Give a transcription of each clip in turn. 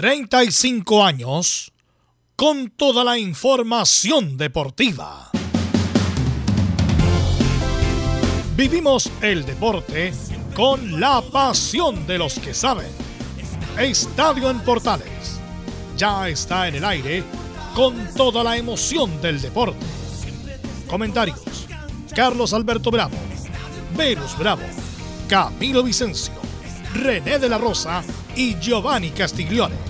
35 años con toda la información deportiva. Vivimos el deporte con la pasión de los que saben. Estadio en Portales ya está en el aire con toda la emoción del deporte. Comentarios: Carlos Alberto Bravo, Verus Bravo, Camilo Vicencio, René de la Rosa y Giovanni Castiglione.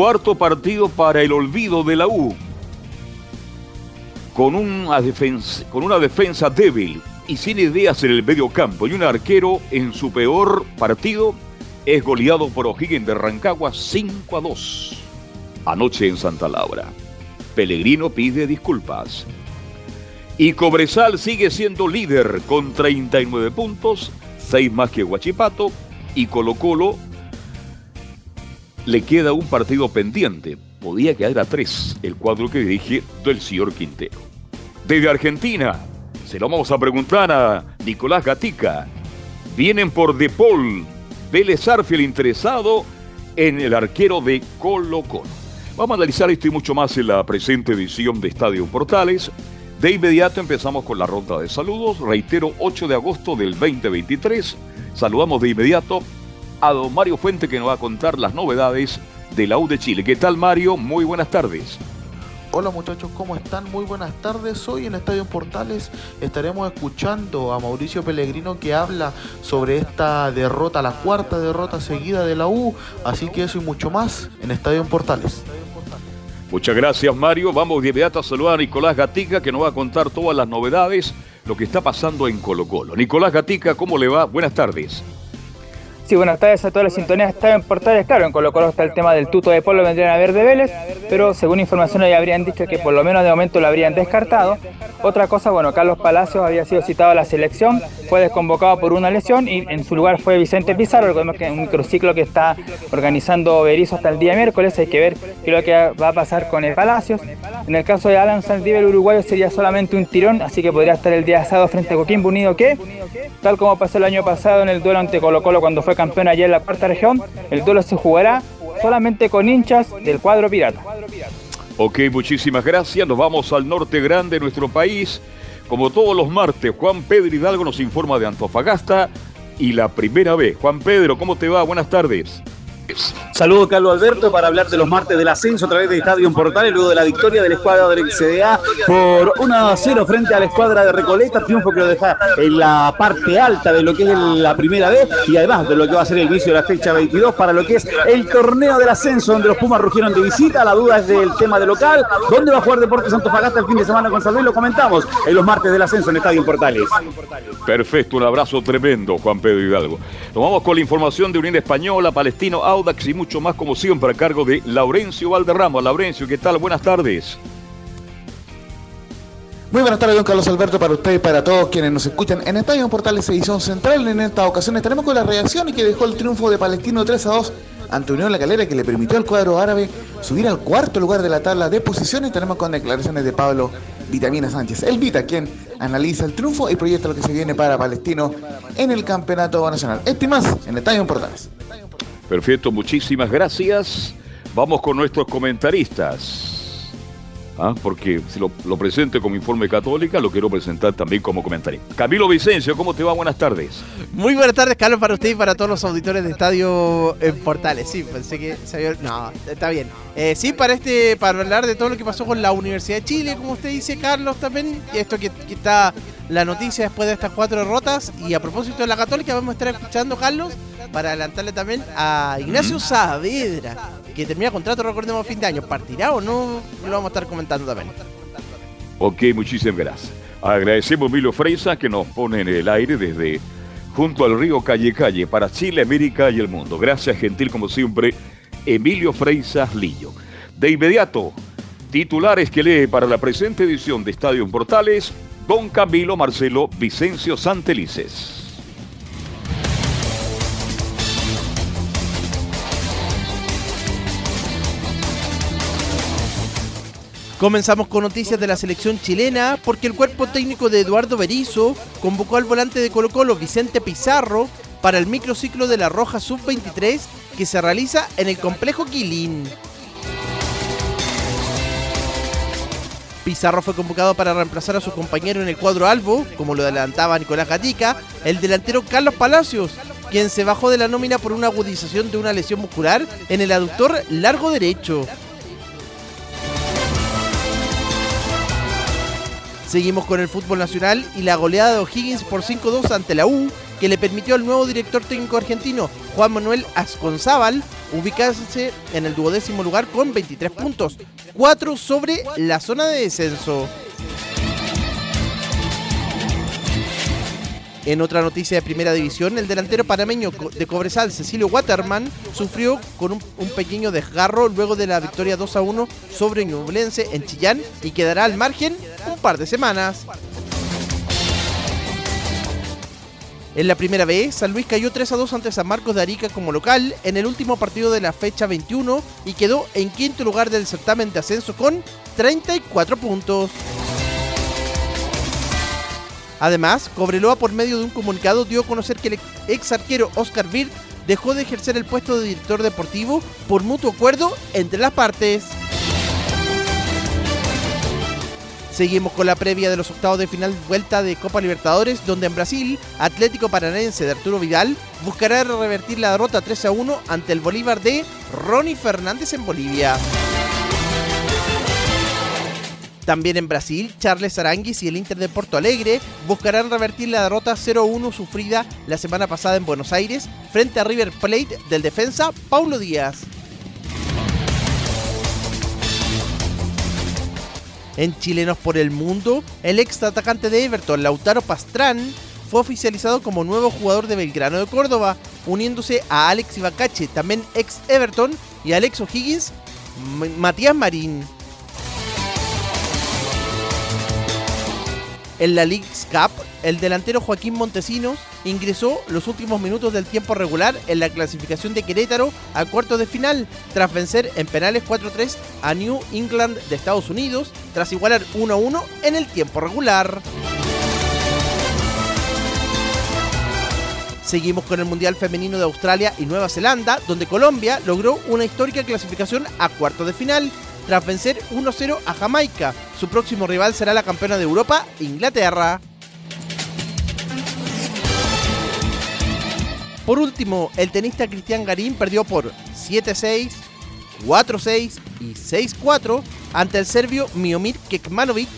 Cuarto partido para el olvido de la U. Con una defensa, débil y sin ideas en el medio campo y un arquero en su peor partido es goleado por O'Higgins de Rancagua 5 a 2. Anoche en Santa Laura. Pellegrino pide disculpas. Y Cobresal sigue siendo líder con 39 puntos, 6 más que Huachipato. Y Colo Colo le queda un partido pendiente. Podía quedar a tres el cuadro que dirige del señor Quintero. Desde Argentina, se lo vamos a preguntar a Nicolás Gatica. Vienen por De Paul, Vélez Arfiel interesado en el arquero de Colo Colo. Vamos a analizar esto y mucho más en la presente edición de Estadio Portales. De inmediato empezamos con la ronda de saludos. Reitero, 8 de agosto del 2023. Saludamos de inmediato a don Mario Fuente que nos va a contar las novedades de la U de Chile. ¿Qué tal Mario? Muy buenas tardes. Hola muchachos, ¿cómo están? Muy buenas tardes. Hoy en Estadio Portales estaremos escuchando a Mauricio Pellegrino que habla sobre esta derrota, la cuarta derrota seguida de la U. Así que eso y mucho más en Estadio Portales. Muchas gracias Mario. Vamos de inmediato a saludar a Nicolás Gatica que nos va a contar todas las novedades, lo que está pasando en Colo Colo. Nicolás Gatica, ¿cómo le va? Buenas tardes. Sí, buenas tardes a todas las sintonías. Está en Portales, claro, en Colo Colo está el tema del tuto de Polo, vendrían a ver de Vélez, pero según información ya habrían dicho que por lo menos de momento lo habrían descartado. Otra cosa, bueno, Carlos Palacios había sido citado a la selección, fue desconvocado por una lesión y en su lugar fue Vicente Pizarro, recordemos que es un microciclo que está organizando Berizzo hasta el día miércoles, hay que ver qué es lo que va a pasar con el Palacios. En el caso de Alan Saldívar, uruguayo sería solamente un tirón, así que podría estar el día sábado frente a Coquimbo Unido que, tal como pasó el año pasado en el duelo ante Colo Colo cuando fue campeón ayer en la cuarta región, el duelo se jugará solamente con hinchas del cuadro pirata. Ok, muchísimas gracias. Nos vamos al norte grande de nuestro país. Como todos los martes, Juan Pedro Hidalgo nos informa de Antofagasta y la primera vez. Juan Pedro, ¿cómo te va? Buenas tardes. Saludos Carlos Alberto para hablar de los martes del ascenso a través de Estadio Portales, luego de la victoria de la escuadra del CDA por 1 a 0 frente a la escuadra de Recoleta, triunfo que lo deja en la parte alta de lo que es la primera vez y además de lo que va a ser el inicio de la fecha 22 para lo que es el torneo del ascenso donde los Pumas rugieron de visita, la duda es del tema de local, ¿dónde va a jugar Deportes Antofagasta el fin de semana con San Luis? Lo comentamos en los martes del ascenso en Estadio Portales. Perfecto, un abrazo tremendo Juan Pedro Hidalgo. Nos vamos con la información de Unión Española, Palestino, Audax y mucho más como siempre a cargo de Laurencio Valderrama. Laurencio, ¿qué tal? Buenas tardes. Muy buenas tardes, don Carlos Alberto, para usted y para todos quienes nos escuchan en Estadio Portales Edición Central. En esta ocasión estaremos con la reacción que dejó el triunfo de Palestino 3 a 2 ante Unión La Calera que le permitió al cuadro árabe subir al cuarto lugar de la tabla de posiciones. Tenemos con declaraciones de Pablo Vitamina Sánchez, el Vita, quien analiza el triunfo y proyecta lo que se viene para Palestino en el Campeonato Nacional. Este más en Estadio Portales. Perfecto, muchísimas gracias. Vamos con nuestros comentaristas. ¿ah? porque si lo, lo presento como informe católica, lo quiero presentar también como comentario. Camilo Vicencio, ¿cómo te va? Buenas tardes. Muy buenas tardes, Carlos, para usted y para todos los auditores de Estadio en Portales. Sí, pensé que se había... No, está bien. Eh, sí, para este para hablar de todo lo que pasó con la Universidad de Chile, como usted dice, Carlos, también. Y esto que está la noticia después de estas cuatro derrotas. Y a propósito de la Católica, vamos a estar escuchando, Carlos, para adelantarle también a Ignacio Saavedra, que termina contrato, recordemos, a fin de año. ¿Partirá o no? Lo vamos a estar comentando también. Ok, muchísimas gracias. Agradecemos a Emilio Freisa que nos pone en el aire desde junto al río Calle Calle para Chile, América y el mundo. Gracias, gentil como siempre, Emilio Freisas Lillo. De inmediato, titulares que lee para la presente edición de Estadio en Portales, don Camilo Marcelo Vicencio Santelices. Comenzamos con noticias de la selección chilena porque el cuerpo técnico de Eduardo Berizzo convocó al volante de Colo Colo Vicente Pizarro para el microciclo de la Roja Sub-23 que se realiza en el complejo Quilín. Pizarro fue convocado para reemplazar a su compañero en el cuadro Albo, como lo adelantaba Nicolás Gatica, el delantero Carlos Palacios, quien se bajó de la nómina por una agudización de una lesión muscular en el aductor largo derecho. Seguimos con el fútbol nacional y la goleada de O'Higgins por 5-2 ante la U, que le permitió al nuevo director técnico argentino, Juan Manuel Asconzábal, ubicarse en el duodécimo lugar con 23 puntos, 4 sobre la zona de descenso. En otra noticia de primera división, el delantero panameño de Cobresal, Cecilio Waterman, sufrió con un, pequeño desgarro luego de la victoria 2 a 1 sobre Ñublense en Chillán y quedará al margen un par de semanas. En la primera vez, San Luis cayó 3 a 2 ante San Marcos de Arica como local en el último partido de la fecha 21 y quedó en quinto lugar del certamen de ascenso con 34 puntos. Además, Cobreloa por medio de un comunicado dio a conocer que el ex arquero Oscar Bird dejó de ejercer el puesto de director deportivo por mutuo acuerdo entre las partes. Seguimos con la previa de los octavos de final vuelta de Copa Libertadores, donde en Brasil, Atlético Paranaense de Arturo Vidal buscará revertir la derrota 3 a 1 ante el Bolívar de Ronnie Fernández en Bolivia. También en Brasil, Charles Aranguis y el Inter de Porto Alegre buscarán revertir la derrota 0-1 sufrida la semana pasada en Buenos Aires frente a River Plate del defensa Paulo Díaz. En Chilenos por el Mundo, el ex atacante de Everton, Lautaro Pastrán, fue oficializado como nuevo jugador de Belgrano de Córdoba, uniéndose a Alex Ibacache, también ex Everton, y Alex O'Higgins, Matías Marín. En la League's Cup, el delantero Joaquín Montesinos ingresó los últimos minutos del tiempo regular en la clasificación de Querétaro a cuartos de final, tras vencer en penales 4-3 a New England de Estados Unidos, tras igualar 1-1 en el tiempo regular. Seguimos con el Mundial Femenino de Australia y Nueva Zelanda, donde Colombia logró una histórica clasificación a cuartos de final, tras vencer 1-0 a Jamaica. Su próximo rival será la campeona de Europa, Inglaterra. Por último, el tenista Cristian Garín perdió por 7-6, 4-6 y 6-4 ante el serbio Miomir Kekmanovic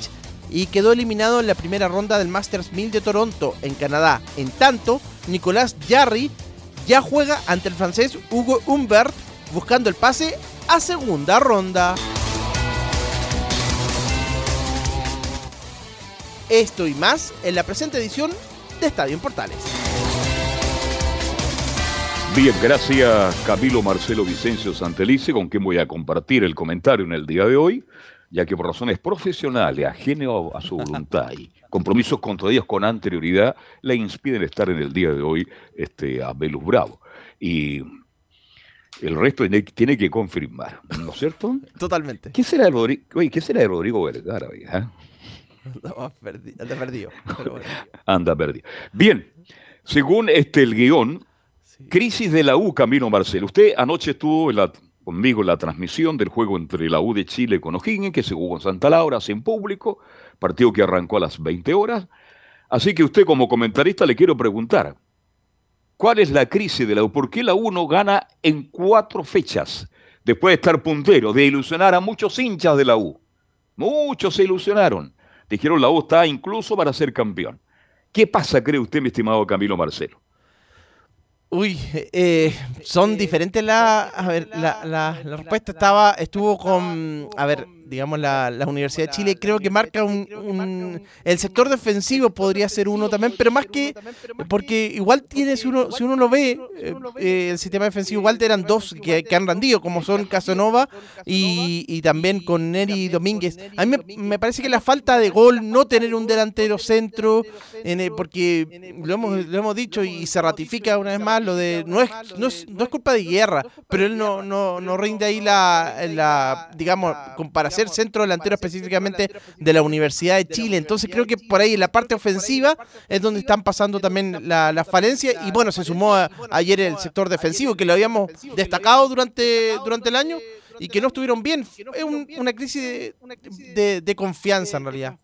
y quedó eliminado en la primera ronda del Masters 1000 de Toronto, en Canadá. En tanto, Nicolás Jarry ya juega ante el francés Hugo Humbert buscando el pase a segunda ronda. Esto y más en la presente edición de Estadio en Portales. Bien, gracias Camilo Marcelo Vicencio Santelice, con quien voy a compartir el comentario en el día de hoy, ya que por razones profesionales, ajeno a su voluntad y compromisos contraídos con anterioridad, le impiden estar en el día de hoy este, a Belus Bravo. Y el resto tiene que confirmar, ¿no es cierto? Totalmente. ¿Qué será de Rodrigo, oye, ¿qué será de Rodrigo Vergara? Anda perdido. Pero bueno. Anda perdido. Bien, según este el guion, crisis de la U, Camino Marcelo. Usted anoche estuvo en la conmigo en la transmisión del juego entre la U de Chile con O'Higgins, que se jugó en Santa Laura, sin público, partido que arrancó a las 20 horas. Así que usted como comentarista le quiero preguntar, ¿cuál es la crisis de la U? ¿Por qué la U no gana en cuatro fechas? Después de estar puntero, de ilusionar a muchos hinchas de la U. Muchos se ilusionaron. Dijeron la U está incluso para ser campeón. ¿Qué pasa, cree usted, mi estimado Camilo Marcelo? Uy, eh, son diferentes la, a ver, la, la, la respuesta estaba, estuvo con, a ver, digamos, la, la, Universidad de Chile, creo que marca un, un, El sector defensivo podría ser uno también, pero más que... Porque igual tiene, si uno, si uno lo ve, eh, eh, el sistema defensivo igual eran dos que, que han rendido, como son Casanova y, y, también con Neri Domínguez. A mí me, me, parece que la falta de gol, no tener un delantero centro, en el, porque lo hemos, lo hemos dicho y se ratifica una vez más lo de... No es, no es, no es culpa de guerra, pero él no, no, no rinde ahí la, la digamos, comparación centro delantero específicamente de la Universidad de Chile. Entonces creo que por ahí en la parte ofensiva es donde están pasando también la, la falencia y bueno, se sumó a, ayer el sector defensivo que lo habíamos destacado durante, durante el año y que no estuvieron bien. Es un, una crisis de, de, de, confianza en realidad.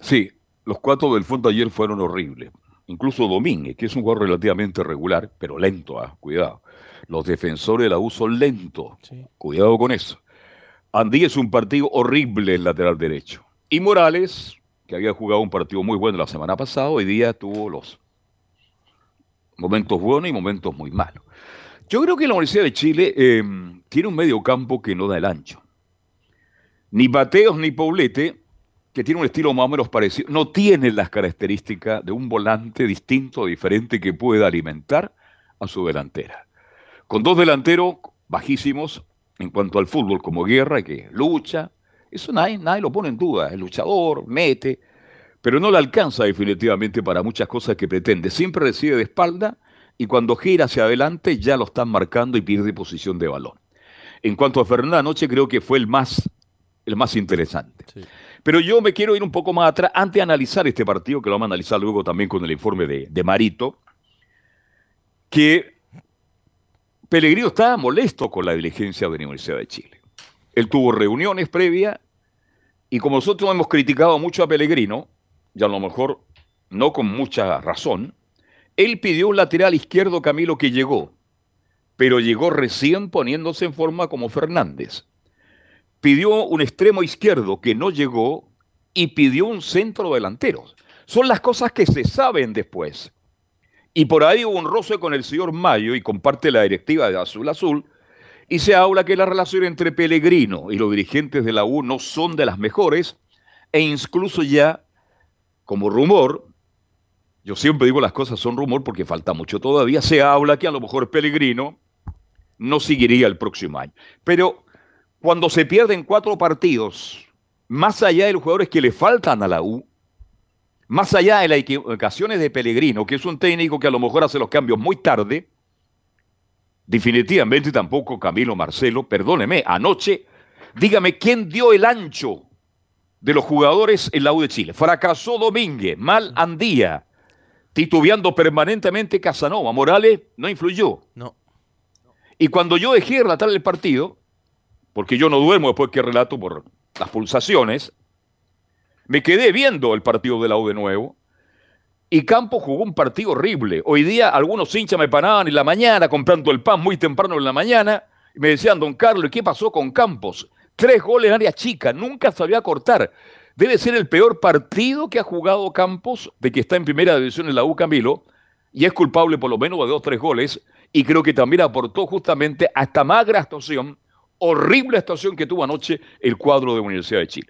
Sí, los cuatro del fondo ayer fueron horribles. Incluso Domínguez, que es un jugador relativamente regular, pero lento, ¿eh? cuidado. Los defensores de la U son lentos. Sí. Cuidado con eso. Andí es un partido horrible el lateral derecho. Y Morales, que había jugado un partido muy bueno la semana pasada, hoy día tuvo los momentos buenos y momentos muy malos. Yo creo que la Universidad de Chile eh, tiene un medio campo que no da el ancho. Ni Bateos ni Poblete, que tiene un estilo más o menos parecido, no tienen las características de un volante distinto, diferente, que pueda alimentar a su delantera. Con dos delanteros bajísimos, en cuanto al fútbol como guerra, que lucha, eso nadie, nadie lo pone en duda, el luchador, mete, pero no le alcanza definitivamente para muchas cosas que pretende. Siempre recibe de espalda y cuando gira hacia adelante ya lo están marcando y pierde posición de balón. En cuanto a Fernando anoche creo que fue el más, el más interesante. Sí. Pero yo me quiero ir un poco más atrás, antes de analizar este partido, que lo vamos a analizar luego también con el informe de, de Marito, que Pellegrino estaba molesto con la diligencia de la Universidad de Chile. Él tuvo reuniones previas y como nosotros hemos criticado mucho a Pellegrino, y a lo mejor no con mucha razón, él pidió un lateral izquierdo Camilo que llegó, pero llegó recién poniéndose en forma como Fernández. Pidió un extremo izquierdo que no llegó y pidió un centro delantero. Son las cosas que se saben después. Y por ahí hubo un roce con el señor Mayo y comparte la directiva de Azul Azul. Y se habla que la relación entre Pellegrino y los dirigentes de la U no son de las mejores. E incluso ya, como rumor, yo siempre digo las cosas son rumor porque falta mucho todavía, se habla que a lo mejor Pellegrino no seguiría el próximo año. Pero cuando se pierden cuatro partidos, más allá de los jugadores que le faltan a la U, más allá de las equivocaciones de Pellegrino, que es un técnico que a lo mejor hace los cambios muy tarde, definitivamente tampoco Camilo Marcelo, perdóneme, anoche, dígame quién dio el ancho de los jugadores en la U de Chile. Fracasó Domínguez, mal Andía, titubeando permanentemente Casanova. Morales no influyó. No. Y cuando yo dejé de relatar el partido, porque yo no duermo después que relato por las pulsaciones, me quedé viendo el partido de la U de nuevo. Y Campos jugó un partido horrible. Hoy día algunos hinchas me paraban en la mañana comprando el pan muy temprano en la mañana y me decían, don Carlos, ¿qué pasó con Campos? Tres goles en área chica, nunca sabía cortar. Debe ser el peor partido que ha jugado Campos de que está en primera división en la U Camilo y es culpable por lo menos de dos tres goles y creo que también aportó justamente a esta magra actuación, horrible actuación que tuvo anoche el cuadro de Universidad de Chile.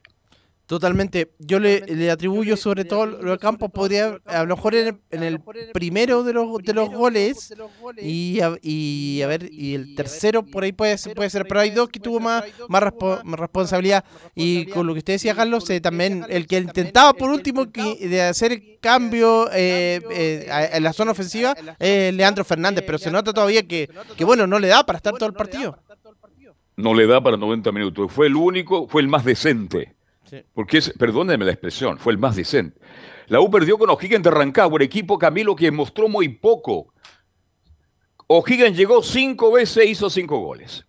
Totalmente. Yo le, le, atribuyo sobre todo lo de Campos, podría, a lo mejor en el, en el primero de los, de los goles y a, y a ver, y el tercero por ahí puede ser, puede ser pero hay dos que tuvo más, más, respo, más responsabilidad. Y con lo que usted decía, Carlos, eh, también el que intentaba por último que, de hacer cambio eh, eh, en la zona ofensiva es Leandro Fernández, pero se nota todavía que, que, bueno, no le da para estar todo el partido. No le da para 90 minutos. Fue el único, fue el más decente. Porque, es, perdónenme la expresión, fue el más decente. La U perdió con O'Higgins de Rancagua, el equipo Camilo que mostró muy poco. O'Higgins llegó cinco veces e hizo cinco goles.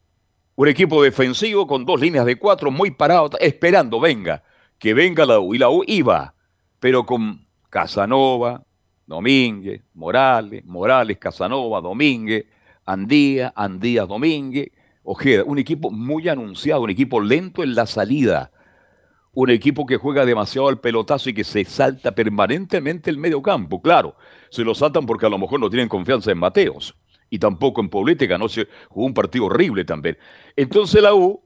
Un equipo defensivo con dos líneas de cuatro muy parado, esperando, venga, que venga la U. Y la U iba, pero con Casanova, Domínguez, Morales, Morales, Casanova, Domínguez, Andía, Andía, Domínguez, Ojeda. Un equipo muy anunciado, un equipo lento en la salida. Un equipo que juega demasiado al pelotazo y que se salta permanentemente el medio campo. Claro, se lo saltan porque a lo mejor no tienen confianza en Mateos. Y tampoco en Poblete, anoche jugó un partido horrible también. Entonces la U,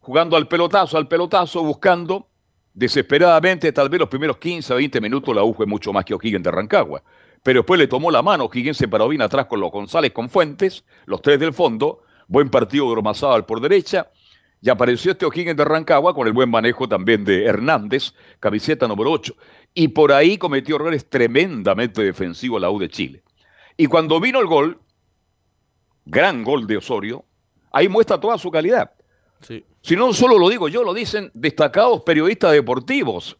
jugando al pelotazo, al pelotazo, buscando desesperadamente, tal vez los primeros 15 a 20 minutos la U fue mucho más que O'Higgins de Rancagua. Pero después le tomó la mano, O'Higgins se paró bien atrás con los González con Fuentes, los tres del fondo, buen partido de Ormazábal por derecha, y apareció este O'Higgins de Rancagua con el buen manejo también de Hernández, camiseta número 8. Y por ahí cometió errores tremendamente defensivos la U de Chile. Y cuando vino el gol, gran gol de Osorio, ahí muestra toda su calidad. Si no solo lo digo yo, lo dicen destacados periodistas deportivos.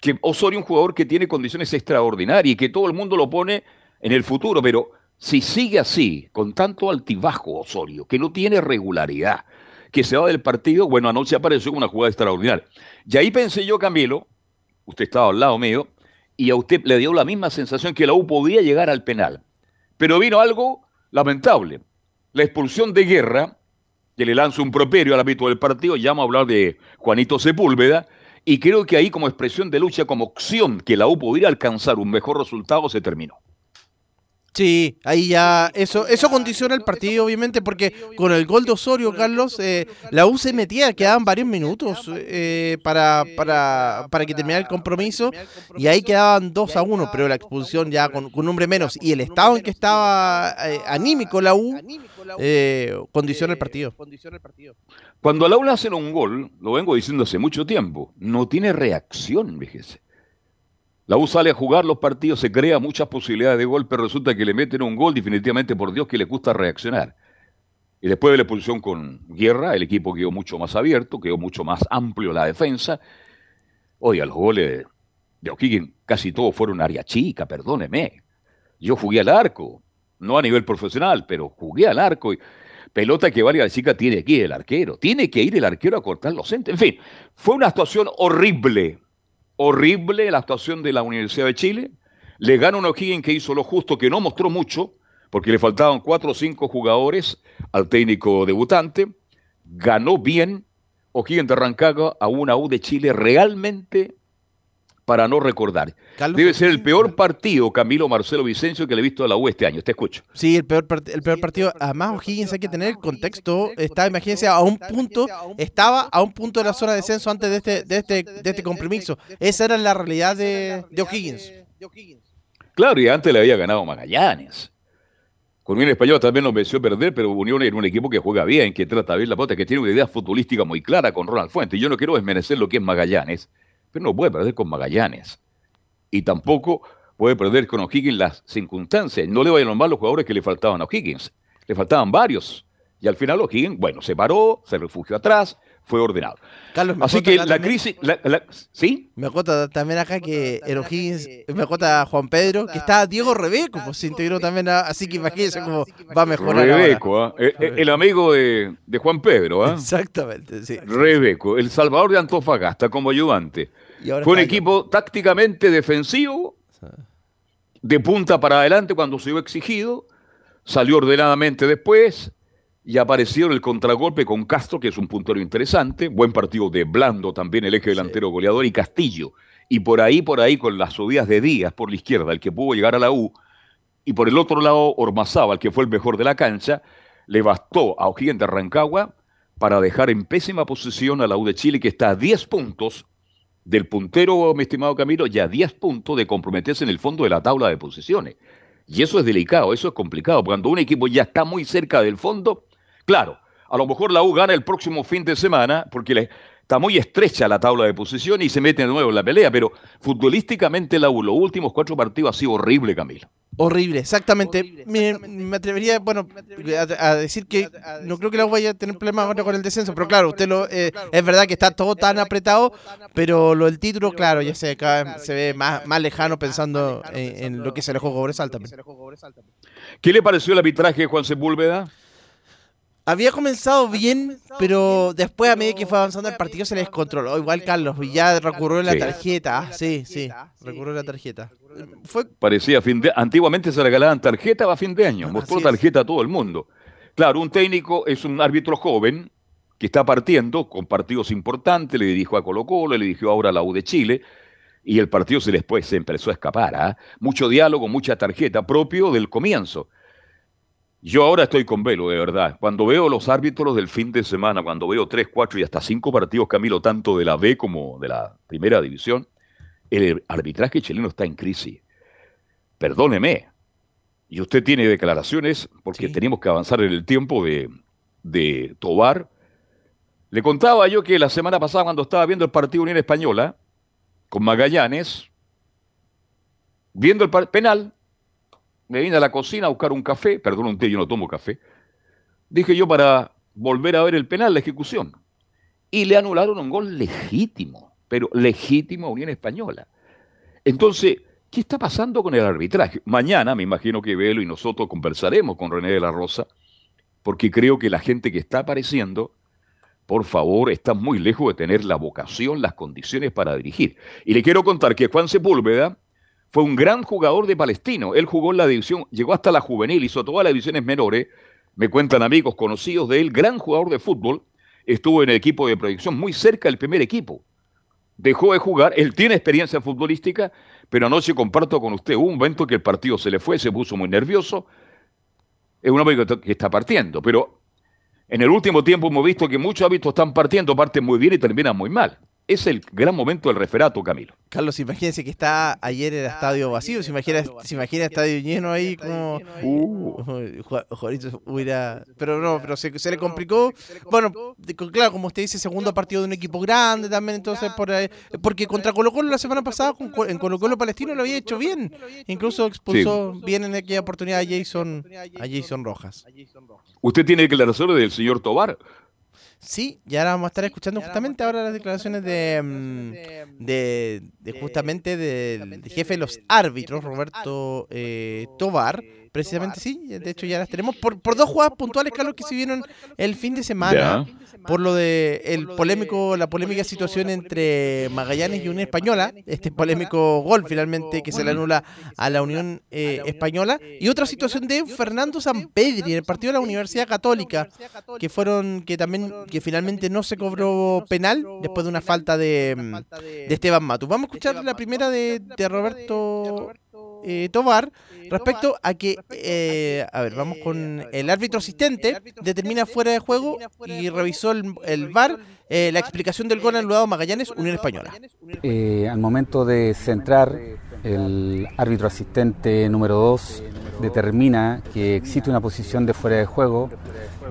Que Osorio es un jugador que tiene condiciones extraordinarias y que todo el mundo lo pone en el futuro, pero si sigue así, con tanto altibajo Osorio, que no tiene regularidad, que se va del partido, bueno, anoche apareció una jugada extraordinaria. Y ahí pensé yo, Camilo, usted estaba al lado mío, y a usted le dio la misma sensación que la U podía llegar al penal. Pero vino algo lamentable. La expulsión de guerra que le lanza un properio al ámbito del partido, llama a hablar de Juanito Sepúlveda, y creo que ahí como expresión de lucha, como opción que la U pudiera alcanzar un mejor resultado, se terminó. Sí, ahí ya, eso, eso condiciona el partido, obviamente, porque con el gol de Osorio, Carlos, eh, la U se metía, quedaban varios minutos eh, para, para, para que terminara el compromiso, y ahí quedaban 2 a 1, pero la expulsión ya con, un hombre menos, y el estado en que estaba eh, anímico la U, condiciona el partido. Cuando a la U le hacen un gol, lo vengo diciendo hace mucho tiempo, no tiene reacción, fíjese. La U sale a jugar los partidos, se crea muchas posibilidades de gol, pero resulta que le meten un gol, definitivamente por Dios que le gusta reaccionar. Y después de la expulsión con Guerra, el equipo quedó mucho más abierto, quedó mucho más amplio la defensa. Oiga, los goles de O'Higgins casi todos fueron área chica, perdóneme. Yo jugué al arco, no a nivel profesional, pero jugué al arco. Y pelota que vale la chica tiene que ir el arquero. Tiene que ir el arquero a cortar los centros. En fin, fue una actuación horrible horrible la actuación de la Universidad de Chile. Le gana un O'Higgins que hizo lo justo, que no mostró mucho, porque le faltaban cuatro o cinco jugadores al técnico debutante. Ganó bien O'Higgins de Rancagua a una U de Chile realmente para no recordar. Debe ser el peor partido, Camilo Marcelo Vicencio, que le he visto a la U este año. Te escucho. Sí, el peor, el peor partido. Además, O'Higgins hay que tener el contexto. Está, imagínense, a un punto, estaba a un punto de la zona de descenso antes de este, de este, de este compromiso. Esa era la realidad de, de O'Higgins. Claro, y antes le había ganado Magallanes. Con Unión Española también lo venció perder, pero Unión era un equipo que juega bien, que trata bien la pelota, que tiene una idea futbolística muy clara con Ronald Fuentes. Yo no quiero desmerecer lo que es Magallanes pero no puede perder con Magallanes. Y tampoco puede perder con O'Higgins las circunstancias. No le vayan a los jugadores que le faltaban a O'Higgins. Le faltaban varios. Y al final O'Higgins, bueno, se paró, se refugió atrás, fue ordenado. Carlos, Así que la crisis, ¿sí? Me acuerdo también acá que en O'Higgins, me acuerda Juan Pedro, que está Diego Rebeco, pues se integró también, así que imagínense cómo va a mejorar. Rebeco, ¿ah? el, amigo de, Juan Pedro, ¿ah? Exactamente, sí. Rebeco, el Salvador de Antofagasta como ayudante. Fue un equipo tácticamente defensivo, de punta para adelante cuando se vio exigido, salió ordenadamente después y apareció en el contragolpe con Castro, que es un puntero interesante, buen partido de Blando también, el eje delantero goleador, y Castillo. Y por ahí, por ahí, con las subidas de Díaz por la izquierda, el que pudo llegar a la U, y por el otro lado, el que fue el mejor de la cancha, le bastó a O'Higgins de Rancagua para dejar en pésima posición a la U de Chile, que está a 10 puntos del puntero, mi estimado Camilo, ya 10 puntos de comprometerse en el fondo de la tabla de posiciones. Y eso es delicado, eso es complicado. Cuando un equipo ya está muy cerca del fondo, claro, a lo mejor la U gana el próximo fin de semana porque le, está muy estrecha la tabla de posiciones y se mete de nuevo en la pelea, pero futbolísticamente la U, los últimos cuatro partidos ha sido horrible, Camilo. Horrible, exactamente. Me, atrevería, bueno, a, decir que no creo que la U vaya a tener problemas con el descenso, pero claro, usted lo eh, es verdad que está todo tan apretado, pero lo del título, claro, ya se, se ve más, más lejano pensando en, lo que se le juega Cobresal también. ¿Qué le pareció el arbitraje de Juan Sepúlveda? Había comenzado bien, pero después a medida que fue avanzando el partido se les descontroló. Igual Carlos, y ya recurrió la Sí. tarjeta. Ah, Sí, sí, recurrió la tarjeta. Fue Parecía fin de Antiguamente se regalaban tarjetas a fin de año. Mostró Así es. tarjeta a todo el mundo. Claro, un técnico es un árbitro joven que está partiendo con partidos importantes. Le dirigió a Colo Colo, le dirigió ahora a la U de Chile. Y el partido se después se empezó a escapar. ¿ah? Mucho diálogo, mucha tarjeta propio del comienzo. Yo ahora estoy con velo, de verdad. Cuando veo los árbitros del fin de semana, cuando veo tres, cuatro y hasta cinco partidos, Camilo, tanto de la B como de la primera división, el arbitraje chileno está en crisis. Perdóneme. Y usted tiene declaraciones, porque Sí. tenemos que avanzar en el tiempo de, de Tobar. Le contaba yo que la semana pasada, cuando estaba viendo el partido Unión Española, con Magallanes, viendo el penal, me vine a la cocina a buscar un café, perdón, un té, yo no tomo café. Dije yo para volver a ver el penal, la ejecución. Y le anularon un gol legítimo, pero legítimo a Unión Española. Entonces, ¿qué está pasando con el arbitraje? Mañana me imagino que Velo y nosotros conversaremos con René de la Rosa, porque creo que la gente que está apareciendo, por favor, está muy lejos de tener la vocación, las condiciones para dirigir. Y le quiero contar que Juan Sepúlveda fue un gran jugador de Palestino. Él jugó en la división, llegó hasta la juvenil, hizo todas las divisiones menores. Me cuentan amigos conocidos de él, gran jugador de fútbol. Estuvo en el equipo de proyección muy cerca del primer equipo. Dejó de jugar, él tiene experiencia futbolística, pero anoche comparto con usted hubo un momento que el partido se le fue, se puso muy nervioso. Es un hombre que está- que está partiendo, pero en el último tiempo hemos visto que muchos hábitos están partiendo, parten muy bien y terminan muy mal. Es el gran momento del referato, Camilo. Carlos, imagínense que está ayer en el estadio vacío. Se imagina, se imagina el estadio lleno ahí como. Uh. Hubiera. Pero no, pero se, se le complicó. Bueno, claro, como usted dice, segundo partido de un equipo grande también. Entonces, por ahí- porque contra Colo Colo la semana pasada, en Colo Colo Palestino lo había hecho bien. Incluso expulsó bien en aquella oportunidad a Jason, a Jason Rojas. Usted tiene declaraciones del señor Tobar. Sí, y ahora vamos a estar escuchando justamente ahora las declaraciones de, mm, de, de justamente del jefe de los árbitros, Roberto eh, Tobar. Precisamente sí, de hecho ya las tenemos por, por dos jugadas puntuales, Carlos, que se vieron el fin de semana. Por lo de el polémico, la polémica situación entre Magallanes y Unión Española, este polémico gol finalmente que se le anula a la Unión eh, Española, y otra situación de Fernando Sampedri en el partido de la Universidad Católica, que fueron, que también, que finalmente no se cobró penal después de una falta de, de Esteban Matus. Vamos a escuchar la primera de, de Roberto eh, Tobar respecto a que, eh, a ver, vamos con el árbitro asistente, determina fuera de juego y revisó el, el VAR eh, la explicación del gol anulado a Magallanes, Unión Española. Eh, al momento de centrar, el árbitro asistente número 2 determina que existe una posición de fuera de juego,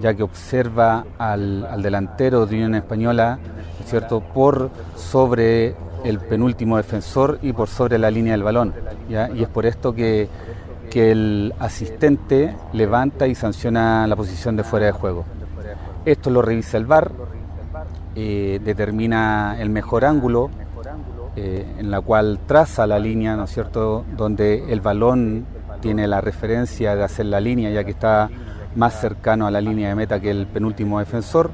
ya que observa al, al delantero de Unión Española, ¿no es ¿cierto?, por sobre el penúltimo defensor y por sobre la línea del balón. Y es por esto que, que el asistente levanta y sanciona la posición de fuera de juego. Esto lo revisa el VAR, eh, determina el mejor ángulo eh, en la cual traza la línea, ¿no es cierto?, donde el balón tiene la referencia de hacer la línea, ya que está más cercano a la línea de meta que el penúltimo defensor.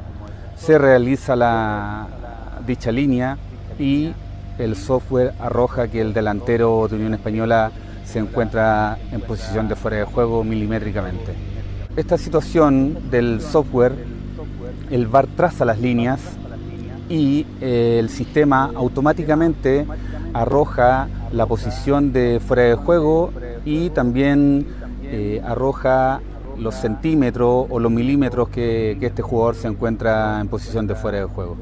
Se realiza la, dicha línea y el software arroja que el delantero de Unión Española se encuentra en posición de fuera de juego milimétricamente. Esta situación del software, el VAR traza las líneas y eh, el sistema automáticamente arroja la posición de fuera de juego y también eh, arroja los centímetros o los milímetros que, que este jugador se encuentra en posición de fuera de juego.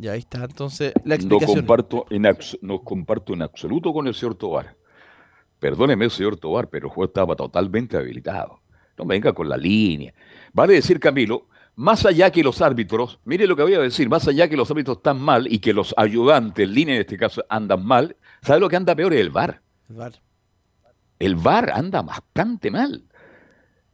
Ya ahí está, entonces la No explicación. comparto, en no comparto en absoluto con el señor Tobar. Perdóneme, señor Tobar, pero el juego estaba totalmente habilitado. No venga con la línea. Vale decir, Camilo, más allá que los árbitros, mire lo que voy a decir, más allá que los árbitros están mal y que los ayudantes, línea en este caso, andan mal, ¿sabe lo que anda peor? Es el VAR. El VAR. El VAR anda bastante mal.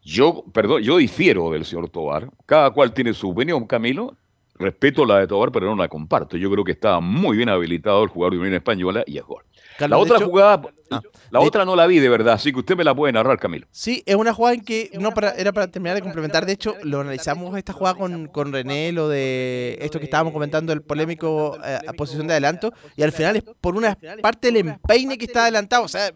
Yo, perdón, yo difiero del señor Tobar. Cada cual tiene su opinión, Camilo. Respeto la de Tobar, pero no la comparto. Yo creo que estaba muy bien habilitado el jugador de Unión Española y es gol. Carlos, La otra hecho- jugada, Ah, la otra no la vi de verdad, así que usted me la puede narrar, Camilo. Sí, es una jugada en que no para, era para terminar de complementar. De hecho, lo analizamos esta jugada con, con René, lo de esto que estábamos comentando, el polémico eh, a posición de adelanto. Y al final es por una parte del empeine que está adelantado. O sea,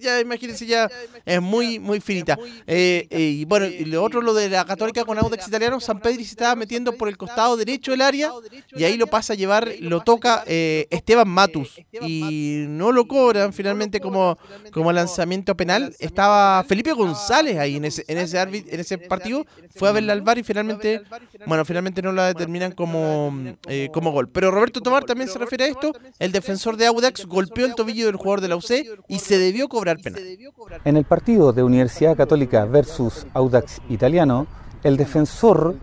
ya, imagínense, ya es muy, muy finita. Eh, eh, y bueno, y lo otro, lo de la Católica con Audax Italiano, San Pedri se estaba metiendo por el costado derecho del área y ahí lo pasa a llevar, lo toca eh, Esteban Matus. Y no lo cobran finalmente como, como lanzamiento penal. Estaba Felipe González ahí en ese, en ese, árbit- en ese partido. Fue a verla al bar y finalmente, bueno, finalmente no la determinan como, eh, como gol. Pero Roberto Tomar también se refiere a esto. El defensor de Audax golpeó el tobillo del jugador de la UC y se debió cobrar penal. En el partido de Universidad Católica versus Audax Italiano, el defensor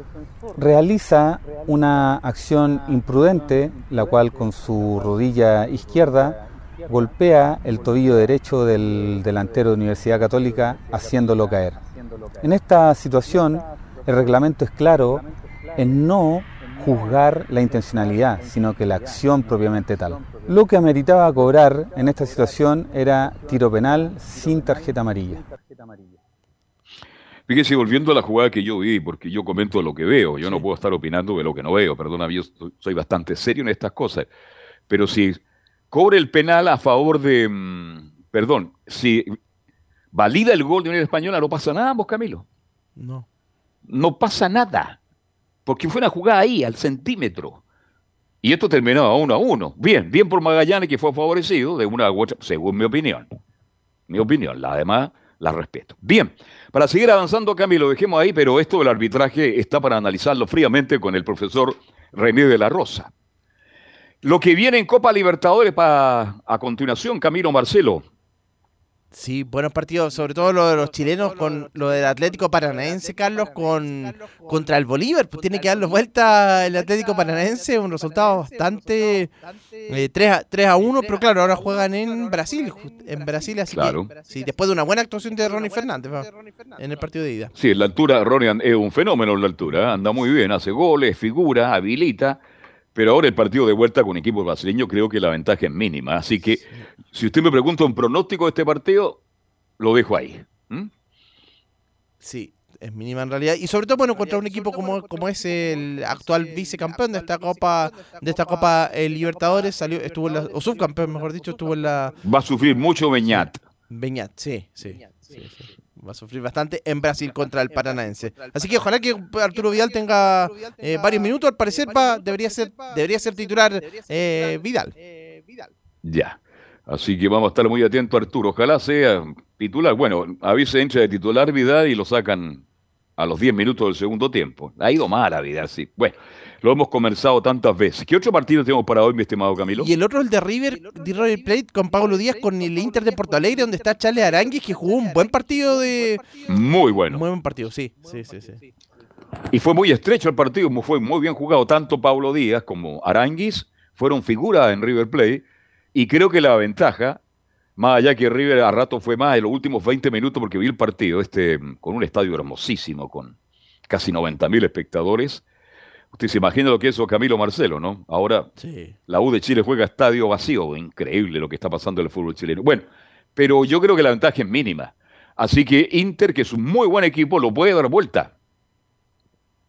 realiza una acción imprudente, la cual con su rodilla izquierda golpea el tobillo derecho del delantero de Universidad Católica haciéndolo caer. En esta situación, el reglamento es claro en no juzgar la intencionalidad, sino que la acción propiamente tal. Lo que ameritaba cobrar en esta situación era tiro penal sin tarjeta amarilla. Fíjese, volviendo a la jugada que yo vi, porque yo comento lo que veo, yo no puedo estar opinando de lo que no veo, perdóname, yo soy- soy bastante serio en estas cosas, pero si cobre el penal a favor de, mm, perdón, si valida el gol de Unión Española, no pasa nada, vos Camilo, No. no pasa nada, porque fue una jugada ahí, al centímetro. Y esto terminaba uno a uno. Bien, bien por Magallanes que fue favorecido de una u otra, según mi opinión. Mi opinión, la demás la respeto. Bien, para seguir avanzando, Camilo, dejemos ahí, pero esto del arbitraje está para analizarlo fríamente con el profesor René de la Rosa. Lo que viene en Copa Libertadores para a continuación, Camilo Marcelo. Sí, buenos partidos, sobre todo lo de los chilenos con lo del Atlético Paranaense, Carlos, con contra el Bolívar. Pues tiene que darle vuelta el Atlético Paranaense, un resultado bastante eh, 3, a, 3 a 1, pero claro, ahora juegan en Brasil, en Brasil, así Claro. que sí, después de una buena actuación de Ronnie Fernández va, en el partido de ida. Sí, en la altura, Ronian es un fenómeno en la altura, anda muy bien, hace goles, figura, habilita, pero ahora el partido de vuelta con equipo brasileño creo que la ventaja es mínima. Así que si usted me pregunta un pronóstico de este partido, lo dejo ahí. ¿Mm? Sí, es mínima en realidad. Y sobre todo, bueno, contra un equipo como, como es el actual vicecampeón de esta Copa de esta Copa eh, Libertadores, salió, estuvo en la, o subcampeón, mejor dicho, estuvo en la Va a sufrir mucho Beñat. Beñat, sí, sí. sí, sí. Va a sufrir bastante en Brasil contra el Paranaense. Así que ojalá que Arturo Vidal tenga eh, varios minutos. Al parecer va, debería ser debería ser titular eh, Vidal. Ya. Así que vamos a estar muy atentos, Arturo. Ojalá sea titular. Bueno, a veces entra de titular Vidal y lo sacan a los 10 minutos del segundo tiempo. Ha ido mal a Vidal, sí. Bueno, lo hemos conversado tantas veces. ¿Qué otro partido tenemos para hoy, mi estimado Camilo? Y el otro, el de River, de River Plate con Pablo Díaz con el Inter de Porto Alegre, donde está Charles Aranguis, que jugó un buen partido de. Muy bueno. Muy buen partido, sí. Sí, sí, sí. Y fue muy estrecho el partido, fue muy bien jugado. Tanto Pablo Díaz como Aranguis fueron figuras en River Plate. Y creo que la ventaja, más allá que River a rato fue más en los últimos 20 minutos, porque vi el partido este con un estadio hermosísimo, con casi 90 mil espectadores. Usted se imagina lo que es eso, Camilo Marcelo, ¿no? Ahora Sí. la U de Chile juega estadio vacío. Increíble lo que está pasando en el fútbol chileno. Bueno, pero yo creo que la ventaja es mínima. Así que Inter, que es un muy buen equipo, lo puede dar vuelta.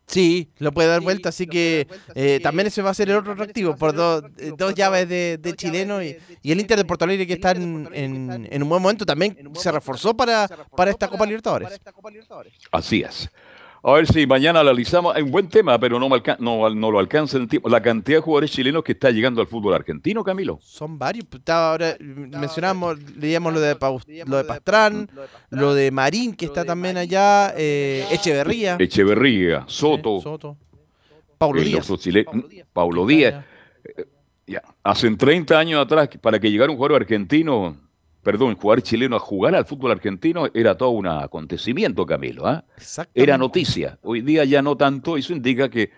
Sí, lo puede dar vuelta, así que eh, también ese va a ser el otro atractivo, por dos, dos llaves de, de chileno y, y el Inter de Porto Alegre que está en, en- en un buen momento también se reforzó para, para esta Copa Libertadores. Así es. A ver si mañana analizamos. Hay un buen tema, pero no, me alca- no, no lo alcanza el tiempo. La cantidad de jugadores chilenos que está llegando al fútbol argentino, Camilo. Son varios, pues, estaba ahora mm, mencionamos, leíamos lo de Paus- lo de Pastrán, lo de Marín que está también allá, eh, Echeverría, Echeverría, Soto, eh, Soto, Paulo Díaz. Paulo Díaz. Ya, Hace 30 años atrás, para que llegara un jugador argentino, perdón, un jugador chileno a jugar al fútbol argentino, era todo un acontecimiento, Camilo. ¿ah? Exactamente. Era noticia. Hoy día ya no tanto. Eso indica que,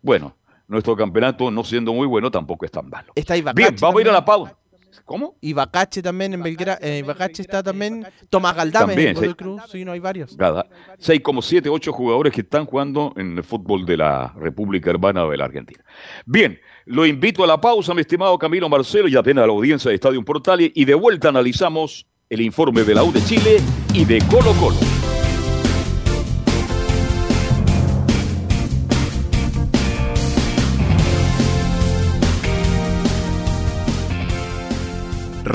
bueno, nuestro campeonato, no siendo muy bueno, tampoco es tan malo. Está ahí Bien, vamos a ir a la pausa. ¿Cómo? Y Bacache también en Belgrano. Eh, Bacache está también. Tomás Galdame También, en Godoy sí. Cruz. Sí, no hay varios. Cada seis como siete, ocho jugadores que están jugando en el fútbol de la República Hermana de la Argentina. Bien, lo invito a la pausa, mi estimado Camilo Marcelo, y apenas a la audiencia de Estadio Portales, y de vuelta analizamos el informe de la U de Chile y de Colo Colo.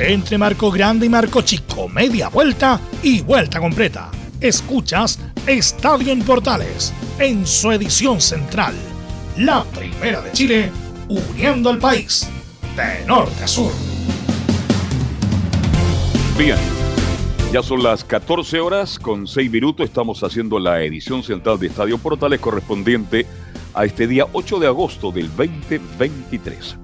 Entre Marco Grande y Marco Chico, media vuelta y vuelta completa. Escuchas Estadio en Portales en su edición central. La primera de Chile, uniendo al país de norte a sur. Bien, ya son las 14 horas con 6 minutos. Estamos haciendo la edición central de Estadio Portales correspondiente a este día 8 de agosto del 2023.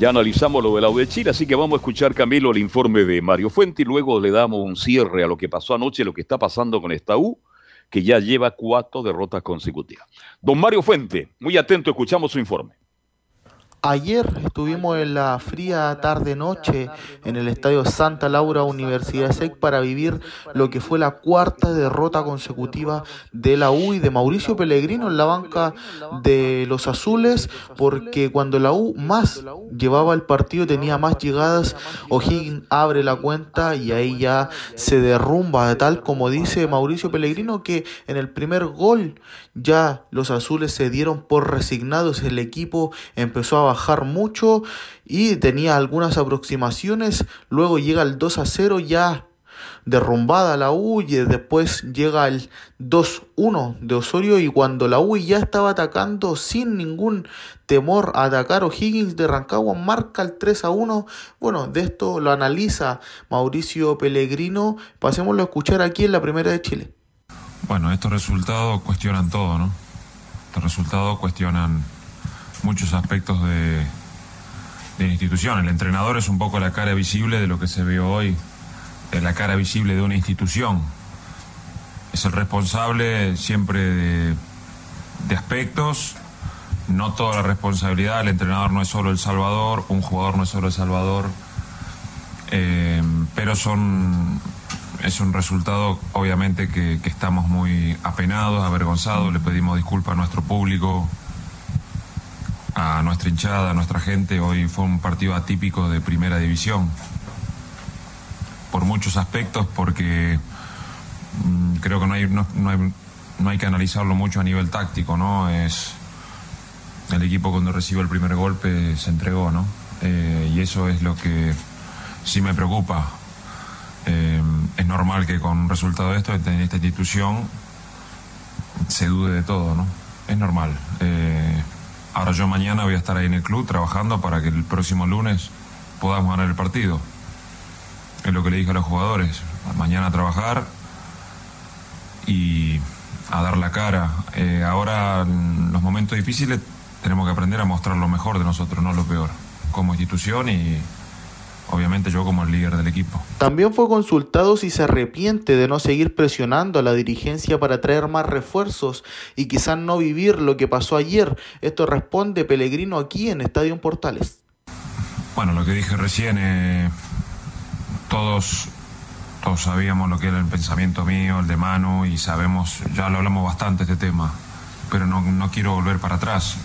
Ya analizamos lo del audio de Chile, así que vamos a escuchar, Camilo, el informe de Mario Fuente y luego le damos un cierre a lo que pasó anoche, lo que está pasando con esta U, que ya lleva cuatro derrotas consecutivas. Don Mario Fuente, muy atento, escuchamos su informe. Ayer estuvimos en la fría tarde-noche en el estadio Santa Laura Universidad SEC para vivir lo que fue la cuarta derrota consecutiva de la U y de Mauricio Pellegrino en la banca de los azules, porque cuando la U más llevaba el partido, tenía más llegadas, O'Higgins abre la cuenta y ahí ya se derrumba, de tal como dice Mauricio Pellegrino, que en el primer gol ya los azules se dieron por resignados, el equipo empezó a mucho y tenía algunas aproximaciones, luego llega el 2 a 0 ya derrumbada la U y después llega el 2-1 de Osorio y cuando la U ya estaba atacando sin ningún temor a atacar O'Higgins de Rancagua marca el 3 a 1. Bueno, de esto lo analiza Mauricio Pellegrino. Pasémoslo a escuchar aquí en la primera de Chile. Bueno, estos resultados cuestionan todo, ¿no? Estos resultados cuestionan muchos aspectos de, de la institución. El entrenador es un poco la cara visible de lo que se ve hoy, es la cara visible de una institución. Es el responsable siempre de, de aspectos, no toda la responsabilidad. El entrenador no es solo El Salvador, un jugador no es solo El Salvador, eh, pero son es un resultado obviamente que, que, estamos muy apenados, avergonzados, le pedimos disculpas a nuestro público, a nuestra hinchada, a nuestra gente. Hoy fue un partido atípico de primera división, por muchos aspectos, porque mmm, creo que no hay, no, no, hay, no hay que analizarlo mucho a nivel táctico, ¿no? Es el equipo cuando recibe el primer golpe se entregó, ¿no? Eh, y eso es lo que sí me preocupa es normal que con un resultado de esto, en esta institución, se dude de todo, ¿no? Es normal. Eh, ahora yo mañana voy a estar ahí en el club trabajando para que el próximo lunes podamos ganar el partido. Es lo que le dije a los jugadores. Mañana a trabajar y a dar la cara. Eh, ahora, en los momentos difíciles, tenemos que aprender a mostrar lo mejor de nosotros, no lo peor, como institución y obviamente yo como el líder del equipo. También fue consultado si se arrepiente de no seguir presionando a la dirigencia para traer más refuerzos y quizás no vivir lo que pasó ayer. Esto responde Pellegrino aquí en Estadio Portales. Bueno, lo que dije recién, eh, todos, todos sabíamos lo que era el pensamiento mío, el de Manu, y sabemos, ya lo hablamos bastante este tema, pero no, no quiero volver para atrás.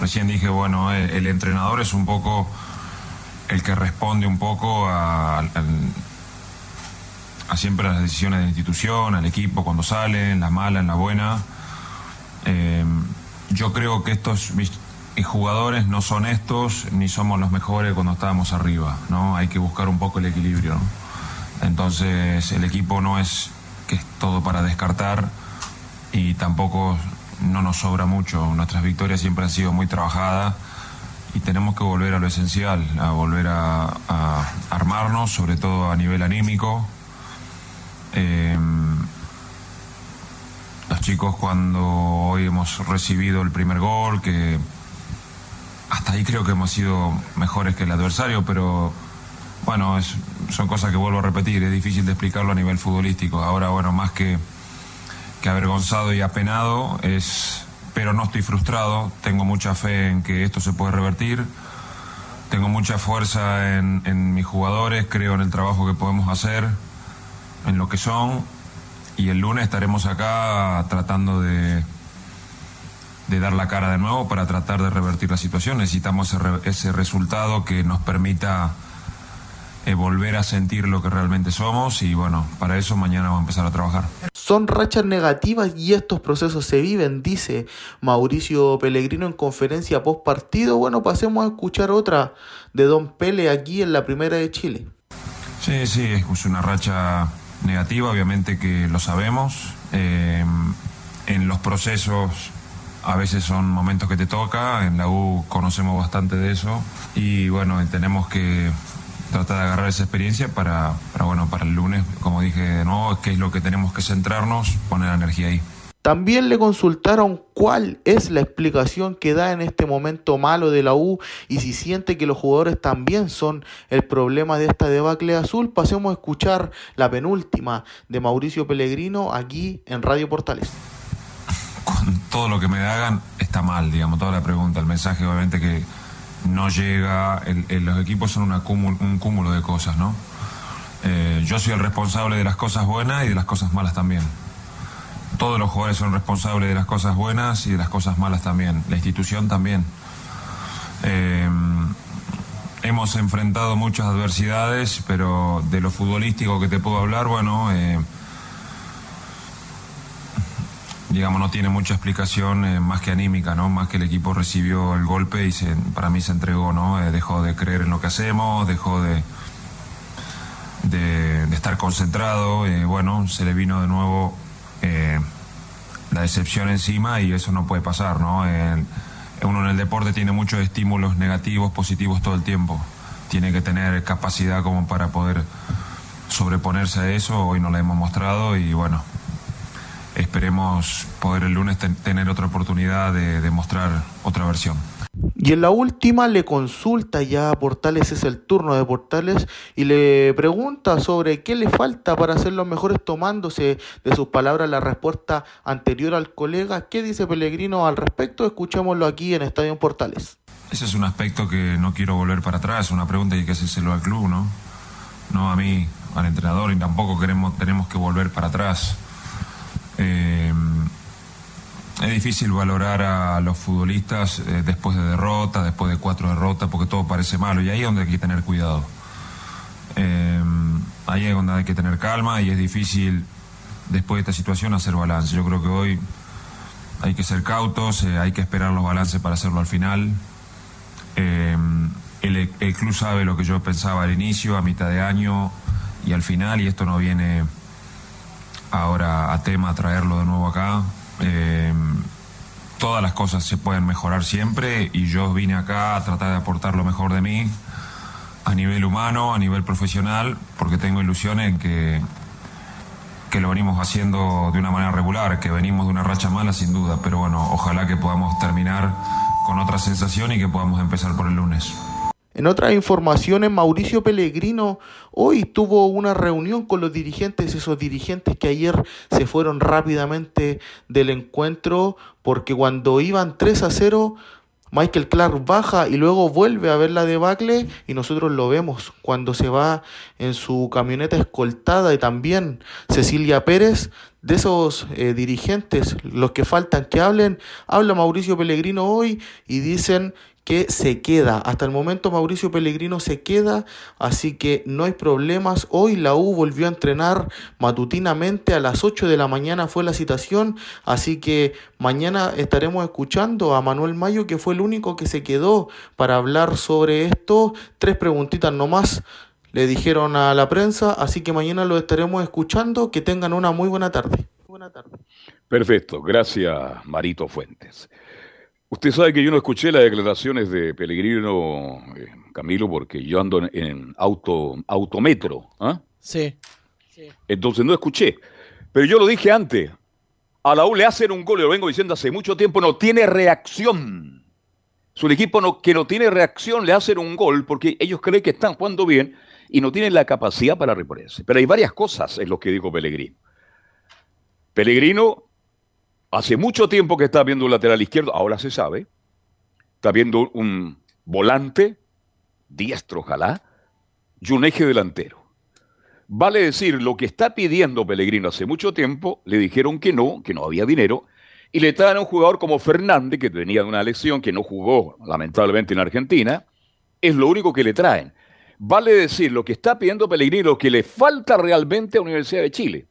Recién dije, bueno, el, eh, el entrenador es un poco el que responde un poco a, a, siempre las decisiones de la institución, al equipo cuando sale, en la mala, en la buena. Eh, yo creo que estos jugadores no son estos ni somos los mejores cuando estábamos arriba, ¿no? Hay que buscar un poco el equilibrio, Entonces el equipo no es que es todo para descartar y tampoco no nos sobra mucho. Nuestras victorias siempre han sido muy trabajadas y tenemos que volver a lo esencial, a volver a, armarnos, sobre todo a nivel anímico. Eh, los chicos cuando hoy hemos recibido el primer gol, que hasta ahí creo que hemos sido mejores que el adversario, pero bueno, son cosas que vuelvo a repetir, es difícil de explicarlo a nivel futbolístico. Ahora, bueno, más que, que avergonzado y apenado, es pero no estoy frustrado, tengo mucha fe en que esto se puede revertir, tengo mucha fuerza en, mis jugadores, creo en el trabajo que podemos hacer, en lo que son, y el lunes estaremos acá tratando de, de dar la cara de nuevo para tratar de revertir la situación. Necesitamos ese resultado que nos permita eh, volver a sentir lo que realmente somos y bueno, para eso mañana vamos a empezar a trabajar. Son rachas negativas y estos procesos se viven, dice Mauricio Pellegrino en conferencia post partido. Bueno, pasemos a escuchar otra de Don Pele aquí en la primera de Chile. Sí, sí, es una racha negativa, obviamente que lo sabemos. Eh, en los procesos a veces son momentos que te toca, en la U conocemos bastante de eso y bueno, tenemos que tratar de agarrar esa experiencia para, bueno, para el lunes, como dije de nuevo, qué es lo que tenemos que centrarnos, poner la energía ahí. También le consultaron cuál es la explicación que da en este momento malo de la U y si siente que los jugadores también son el problema de esta debacle azul. Pasemos a escuchar la penúltima de Mauricio Pellegrino aquí en Radio Portales. Con todo lo que me hagan está mal, digamos, toda la pregunta, el mensaje obviamente que no llega, los equipos son un cúmulo de cosas, ¿no? Eh, yo soy el responsable de las cosas buenas y de las cosas malas también. Todos los jugadores son responsables de las cosas buenas y de las cosas malas también. La institución también. Eh, hemos enfrentado muchas adversidades, pero de lo futbolístico que te puedo hablar, bueno, eh, digamos, no tiene mucha explicación eh, más que anímica, ¿no? Más que el equipo recibió el golpe y se, para mí se entregó, ¿no? Eh, dejó de creer en lo que hacemos, dejó de, estar concentrado, eh, bueno, se le vino de nuevo la decepción encima y eso no puede pasar, ¿no? uno en el deporte tiene muchos estímulos negativos, positivos todo el tiempo. Tiene que tener capacidad como para poder sobreponerse a eso, hoy no la hemos mostrado y bueno, esperemos poder el lunes tener otra oportunidad de, mostrar otra versión. Y en la última le consulta ya a Portales, es el turno de Portales, y le pregunta sobre qué le falta para ser los mejores tomándose de sus palabras la respuesta anterior al colega. ¿Qué dice Pellegrino al respecto? Escuchémoslo aquí en Estadio Portales. Ese es un aspecto que no quiero volver para atrás, una pregunta que hay que hacérselo al club, ¿no? No a mí, al entrenador, y tampoco queremos, tenemos que volver para atrás. Eh, es difícil valorar a los futbolistas eh, después de derrota, después de cuatro derrotas, porque todo parece malo y ahí es donde hay que tener cuidado. Eh, ahí es donde hay que tener calma y es difícil después de esta situación hacer balance. Yo creo que hoy hay que ser cautos, hay que esperar los balances para hacerlo al final. el club sabe lo que yo pensaba al inicio, a mitad de año y al final, y esto no viene ahora a tema traerlo de nuevo acá. Eh, todas las cosas se pueden mejorar siempre y yo vine acá a tratar de aportar lo mejor de mí a nivel humano, a nivel profesional, porque tengo ilusiones que, que lo venimos haciendo de una manera regular, que venimos de una racha mala sin duda, pero bueno, ojalá que podamos terminar con otra sensación y que podamos empezar por el lunes. En otras informaciones, Mauricio Pellegrino hoy tuvo una reunión con los dirigentes, esos dirigentes que ayer se fueron rápidamente del encuentro, porque cuando iban 3 a 0, Michael Clark baja y luego vuelve a ver la debacle y nosotros lo vemos cuando se va en su camioneta escoltada y también Cecilia Pérez, de esos eh, dirigentes, los que faltan que hablen, habla Mauricio Pellegrino hoy y dicen que se queda. Hasta el momento Mauricio Pellegrino se queda, así que no hay problemas. Hoy la U volvió a entrenar matutinamente a las 8 de la mañana fue la citación, así que mañana estaremos escuchando a Manuel Mayo que fue el único que se quedó para hablar sobre esto. Tres preguntitas nomás le dijeron a la prensa, así que mañana lo estaremos escuchando. Que tengan una muy buena tarde. Buena tarde. Perfecto, gracias Marito Fuentes. Usted sabe que yo no escuché las declaraciones de Pellegrino, eh, Camilo, porque yo ando en, en auto, autometro. ¿ah? Sí. Entonces no escuché. Pero yo lo dije antes. A la U le hacen un gol, y lo vengo diciendo hace mucho tiempo, no tiene reacción. Su equipo no, que no tiene reacción le hacen un gol porque ellos creen que están jugando bien y no tienen la capacidad para reponerse. Pero hay varias cosas en lo que dijo Pellegrino. Pellegrino hace mucho tiempo que está viendo un lateral izquierdo, ahora se sabe. Está viendo un volante, diestro ojalá, y un eje delantero. Vale decir, lo que está pidiendo Pellegrino hace mucho tiempo, le dijeron que no, que no había dinero, y le traen a un jugador como Fernández, que venía de una lesión, que no jugó lamentablemente en Argentina, es lo único que le traen. Vale decir, lo que está pidiendo Pellegrino, lo que le falta realmente a la Universidad de Chile.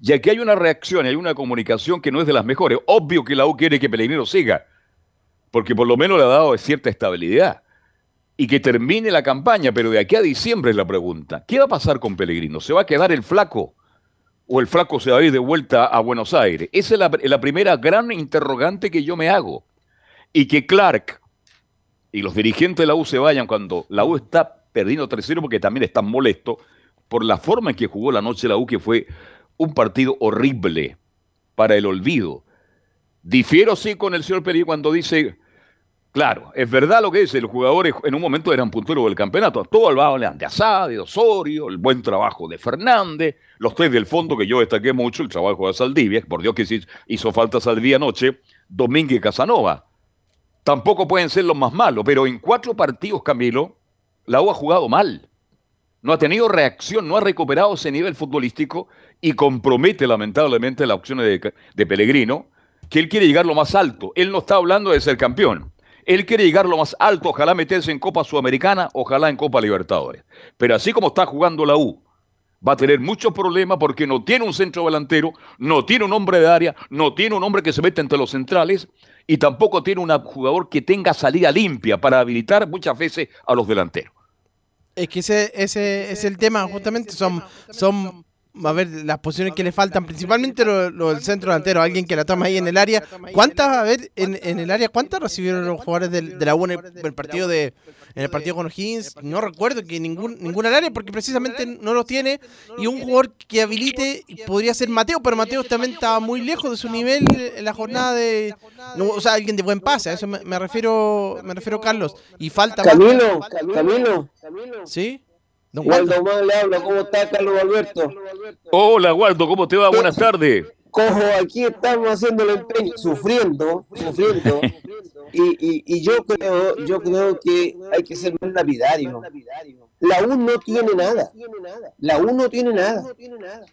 Y aquí hay una reacción, hay una comunicación que no es de las mejores. Obvio que la U quiere que Pellegrino siga, porque por lo menos le ha dado cierta estabilidad. Y que termine la campaña, pero de aquí a diciembre es la pregunta. ¿Qué va a pasar con Pellegrino? ¿Se va a quedar el flaco? ¿O el flaco se va a ir de vuelta a Buenos Aires? Esa es la, la primera gran interrogante que yo me hago. Y que Clark y los dirigentes de la U se vayan cuando la U está perdiendo 3-0 porque también están molestos por la forma en que jugó la noche la U, que fue un partido horrible para el olvido. Difiero sí con el señor Peri cuando dice, claro, es verdad lo que dice, los jugadores en un momento eran punteros del campeonato, todo el hablan de Asad, de Osorio, el buen trabajo de Fernández, los tres del fondo que yo destaqué mucho, el trabajo de Saldivia, por Dios que hizo falta Saldivia anoche, Domínguez Casanova. Tampoco pueden ser los más malos, pero en cuatro partidos, Camilo, la U ha jugado mal. No ha tenido reacción, no ha recuperado ese nivel futbolístico y compromete lamentablemente las opciones de, Pellegrino, que él quiere llegar lo más alto. Él no está hablando de ser campeón. Él quiere llegar lo más alto, ojalá meterse en Copa Sudamericana, ojalá en Copa Libertadores. Pero así como está jugando la U, va a tener muchos problemas porque no tiene un centro delantero, no tiene un hombre de área, no tiene un hombre que se mete entre los centrales y tampoco tiene un jugador que tenga salida limpia para habilitar muchas veces a los delanteros. Es que ese, ese es el tema, justamente son, son a ver, las posiciones que le faltan, principalmente lo, lo del centro delantero, alguien que la toma ahí en el área. ¿Cuántas, a ver, en, en el área, cuántas recibieron los jugadores del- de, la U en el, el partido de en el partido con O'Higgins? No recuerdo que ningún ninguna al área porque precisamente no lo tiene y un jugador que habilite podría ser Mateo, pero Mateo también estaba muy lejos de su nivel en la jornada de no, o sea, alguien de buen pase, a eso me, me refiero, me refiero Carlos, y falta más- Camilo, Camilo. ¿Sí? Don Waldo le habla, ¿cómo está Carlos Alberto? Hola, Waldo, ¿cómo te va? Buenas tardes. Cojo, aquí estamos haciendo el empeño, sufriendo, sufriendo. Y, y, y yo creo, yo creo que hay que ser más lapidario. La U no tiene nada. La U no tiene nada.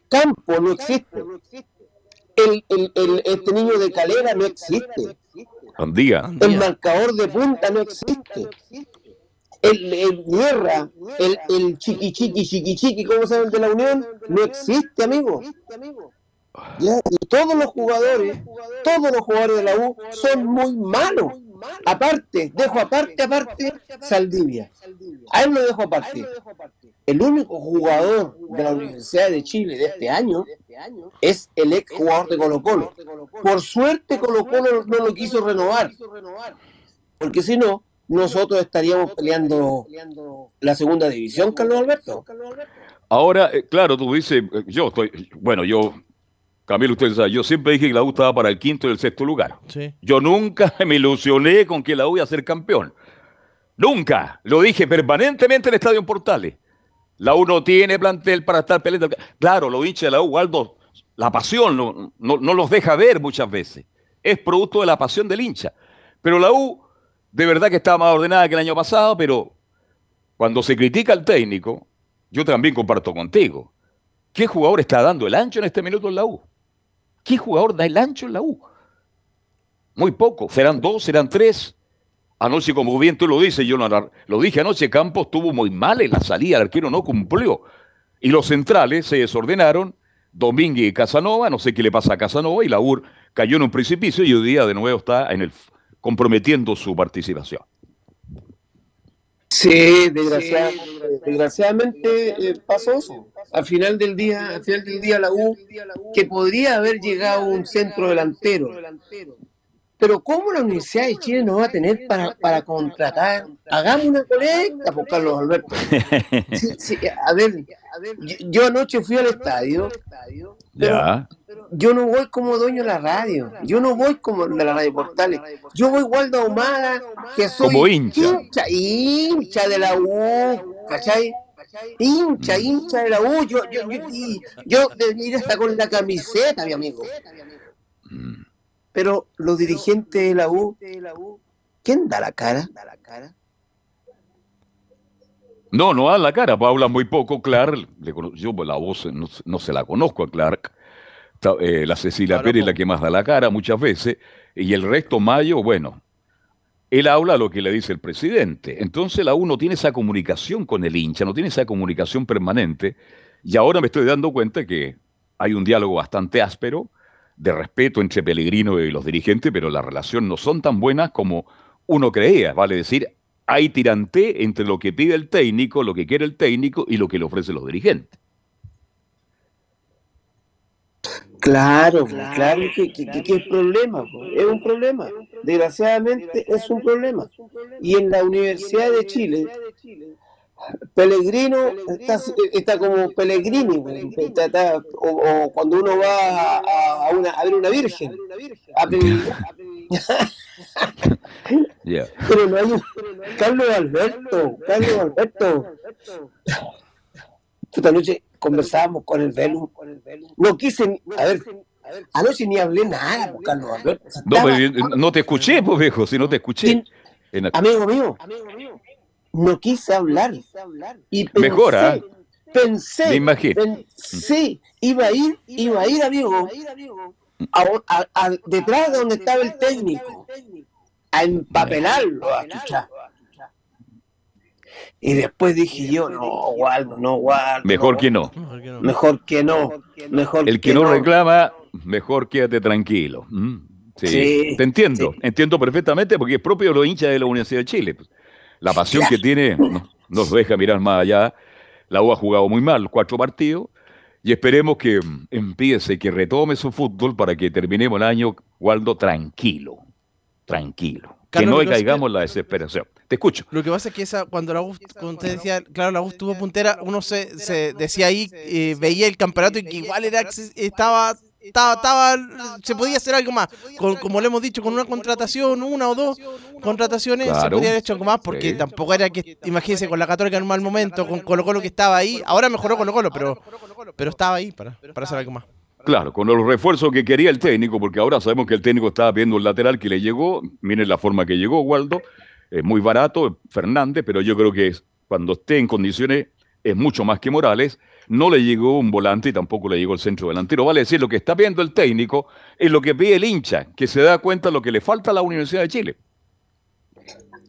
Campo no existe. El, el, el- este niño de calera no existe. El marcador de punta no existe. El, el guerra, el, el chiqui chiqui chiqui chiqui, ¿cómo se llama el de la Unión? No existe, amigo. Y todos los jugadores, todos los jugadores de la U son muy malos. aparte, dejo aparte, aparte, Saldivia. A él lo dejo aparte. El único jugador de la Universidad de Chile de este año es el ex jugador de Colo Colo. Por suerte Colo Colo no lo quiso renovar. Porque si no, nosotros estaríamos peleando la segunda división, Carlos Alberto. Ahora, eh, claro, tú dices, eh, yo estoy, bueno, yo, Camilo, usted sabe, yo siempre dije que la U estaba para el quinto y el sexto lugar. Sí. Yo nunca me ilusioné con que la U iba a ser campeón. Nunca. Lo dije permanentemente en el Estadio en Portales. La U no tiene plantel para estar peleando. Claro, los hinchas de la U, Waldo, la pasión no, no, no los deja ver muchas veces. Es producto de la pasión del hincha. Pero la U, de verdad que estaba más ordenada que el año pasado, pero cuando se critica al técnico, yo también comparto contigo. ¿Qué jugador está dando el ancho en este minuto en la U? ¿Qué jugador da el ancho en la U? Muy poco. Serán dos, serán tres. Anoche, como bien tú lo dices, yo no, lo dije anoche, Campos estuvo muy mal en la salida, el arquero no cumplió. Y los centrales se desordenaron, Domínguez y Casanova, no sé qué le pasa a Casanova, y la UR cayó en un precipicio y hoy día de nuevo está en el, comprometiendo su participación. Sí, desgraciadamente, desgraciadamente eh, pasó eso. Al final del día, al final del día la U, que podría haber llegado un centro delantero. Pero ¿cómo la Universidad de Chile no va a tener para, para contratar? Hagamos una colecta, por Carlos Alberto. Sí, sí, a ver, yo, yo anoche fui al estadio, Ya. yo no voy como dueño de la radio, yo no voy como de la radio Portales, yo voy Waldo Ahumada, que soy Como hincha. hincha, hincha de la U, ¿cachai? Hincha, hincha de la U, yo, yo, yo, y yo debería hasta con la camiseta, mi amigo. Pero los dirigentes de la U, ¿quién da la cara? No, no da la cara, pues habla muy poco, Clark. Le cono- yo pues, la voz no, no se la conozco a Clark. Eh, la Cecilia Pérez es la que más da la cara muchas veces. Y el resto, Mayo, bueno, él habla lo que le dice el presidente. Entonces la U no tiene esa comunicación con el hincha, no tiene esa comunicación permanente. Y ahora me estoy dando cuenta que hay un diálogo bastante áspero, de respeto entre Pellegrino y los dirigentes, pero las relaciones no son tan buenas como uno creía. Vale decir, hay tirante entre lo que pide el técnico, lo que quiere el técnico y lo que le ofrecen los dirigentes. Claro, claro que, que, que- que es problema, es un problema. Desgraciadamente es un problema. Y en la Universidad de Chile, Pellegrino está, está como Pellegrini, güey, está- está- o, o cuando uno va a, a una, a ver una virgen. a Pellegrini. Ya. Pero no hay un- Carlos Alberto, Carlos Alberto. Esta noche conversábamos con el Velu. No quise, ni- a ver, anoche ni hablé nada con Carlos Alberto. No, pues, no te escuché, pues viejo, si no te escuché. En la- Amigo mío, no quise hablar. Y pensé, Mejor, ¿ah? Pensé, Me imagino. pensé, iba a ir, iba a ir, amigo, a, a- a- detrás de donde estaba el técnico, a empapelarlo, a chuchar. Y después dije yo, no, Waldo, no, Waldo. Mejor que no. Mejor que no. Mejor El que no reclama, mejor quédate tranquilo. Mm, Sí, Sí, te entiendo, entiendo perfectamente porque es propio de los hinchas de la Universidad de Chile. La pasión que tiene no- nos deja mirar más allá. La U ha jugado muy mal, cuatro partidos, y esperemos que mm, empiece, que retome su fútbol para que terminemos el año, Waldo, tranquilo, tranquilo. que no caigamos en la desesperación. Te escucho. Lo que pasa es que esa, cuando la U, como usted decía, claro, la U estuvo puntera, uno se, se decía ahí, eh, veía el campeonato y que igual era, estaba, estaba, estaba, se podía hacer algo más. Con- como le hemos dicho, con una contratación, una o dos contrataciones, se podía haber hecho algo más, porque Sí. tampoco era que, imagínense, con la Católica en un mal momento, con Colo Colo que estaba ahí, ahora mejoró Colo Colo, pero, pero estaba ahí para, para hacer algo más. Claro, con los refuerzos que quería el técnico, porque ahora sabemos que el técnico estaba viendo un lateral que le llegó. Miren la forma que llegó, Waldo. Es muy barato, Fernández, pero yo creo que es- cuando esté en condiciones es mucho más que Morales. No le llegó un volante y tampoco le llegó el centro delantero. Vale decir, lo que está viendo el técnico es lo que pide el hincha, que se da cuenta de lo que le falta a la Universidad de Chile.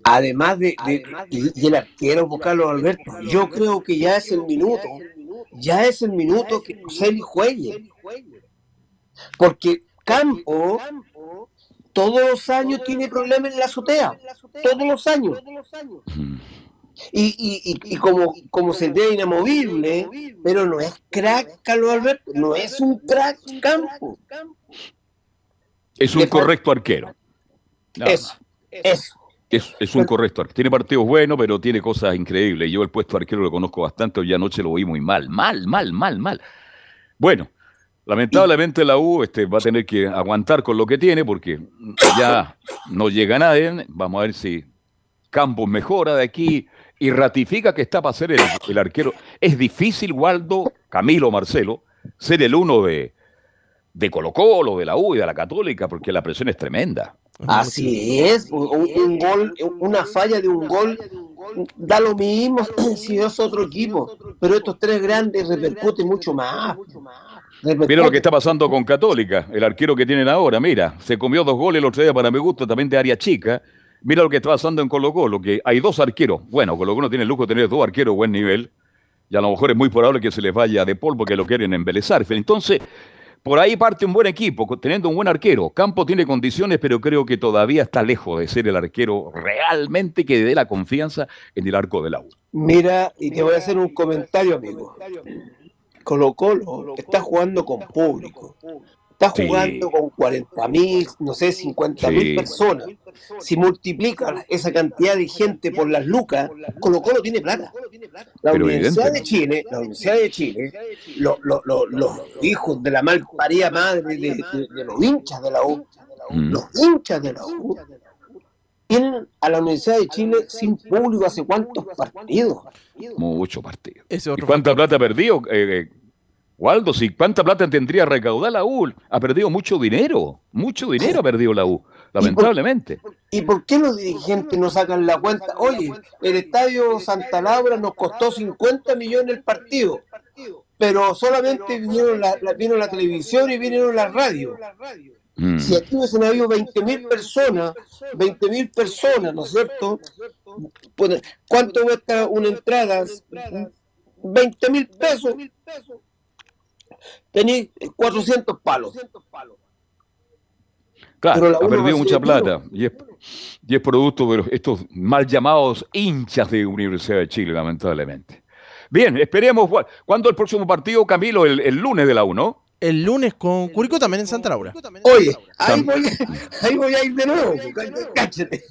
Además de, de- y, y el arquero por Carlos Alberto, yo creo que ya es el minuto, ya es el minuto que Celi juegue. Porque Campo todos los años tiene problemas en la azotea. Todos los años. Y, y, y, y como, como se ve inamovible, pero no es crack, Carlos Alberto, no es un crack campo. Es un correcto arquero. Nada Eso, eso. Es, es un correcto arquero. Tiene partidos buenos, pero tiene cosas increíbles. Yo el puesto arquero lo conozco bastante, hoy anoche lo vi muy mal. Mal, mal, mal, mal. Bueno, lamentablemente la U este, va a tener que aguantar con lo que tiene porque ya no llega nadie. Vamos a ver si Campos mejora de aquí y ratifica que está para ser el, el arquero. Es difícil, Waldo, Camilo, Marcelo, ser el uno de, de Colo Colo, de la U y de la Católica, porque la presión es tremenda. Así es, un, un gol, una falla de un gol da lo mismo si es otro equipo, pero estos tres grandes repercuten mucho más. Mira lo que está pasando con Católica, el arquero que tienen ahora. Mira, se comió dos goles el otro día para mi gusto, también de área chica. Mira lo que está pasando en Colo Colo, que hay dos arqueros. Bueno, Colo Colo tiene el lujo de tener dos arqueros buen nivel. Y a lo mejor es muy probable que se les vaya de polvo porque lo quieren embelezar. Entonces, por ahí parte un buen equipo, teniendo un buen arquero. Campo tiene condiciones, pero creo que todavía está lejos de ser el arquero realmente que dé la confianza en el arco de la U. Mira, y te voy a hacer un comentario, amigo. Colo Colo está jugando con público. Está Sí. jugando con 40 mil, no sé, 50 mil Sí. personas. Si multiplican esa cantidad de gente por las lucas, Colo Colo tiene plata. La Pero Universidad evidente. de Chile, la Universidad de Chile, lo- lo- lo- los hijos de la mal parida madre de, de- de los hinchas de la U, Mm. los hinchas de la U, tienen a la Universidad de Chile sin público hace cuántos partidos. Mucho partido. Ese ¿Y cuánta plata ha perdido? Eh, eh, Waldo, si cuánta plata tendría recaudar la U, ha perdido mucho dinero. Mucho dinero ha perdido la U, lamentablemente. ¿Y por qué los dirigentes no sacan la cuenta? Oye, el estadio Santa Laura nos costó 50 millones el partido, pero solamente vinieron la, la- vino la televisión y vinieron las radios. Mm. Si aquí hubiesen habido 20 mil personas, 20 mil personas, ¿no es cierto? ¿Cuánto cuesta una entrada? 20 mil pesos. Tenéis 400 palos. Claro, ha perdido mucha plata. Y es, y es producto de los- estos mal llamados hinchas de Universidad de Chile, lamentablemente. Bien, esperemos. ¿Cuándo el próximo partido, Camilo? El, el lunes de la U, ¿no? El lunes con Curicó también en Santa Laura. Oye, ahí voy, ahí voy a ir de nuevo. Cáchate.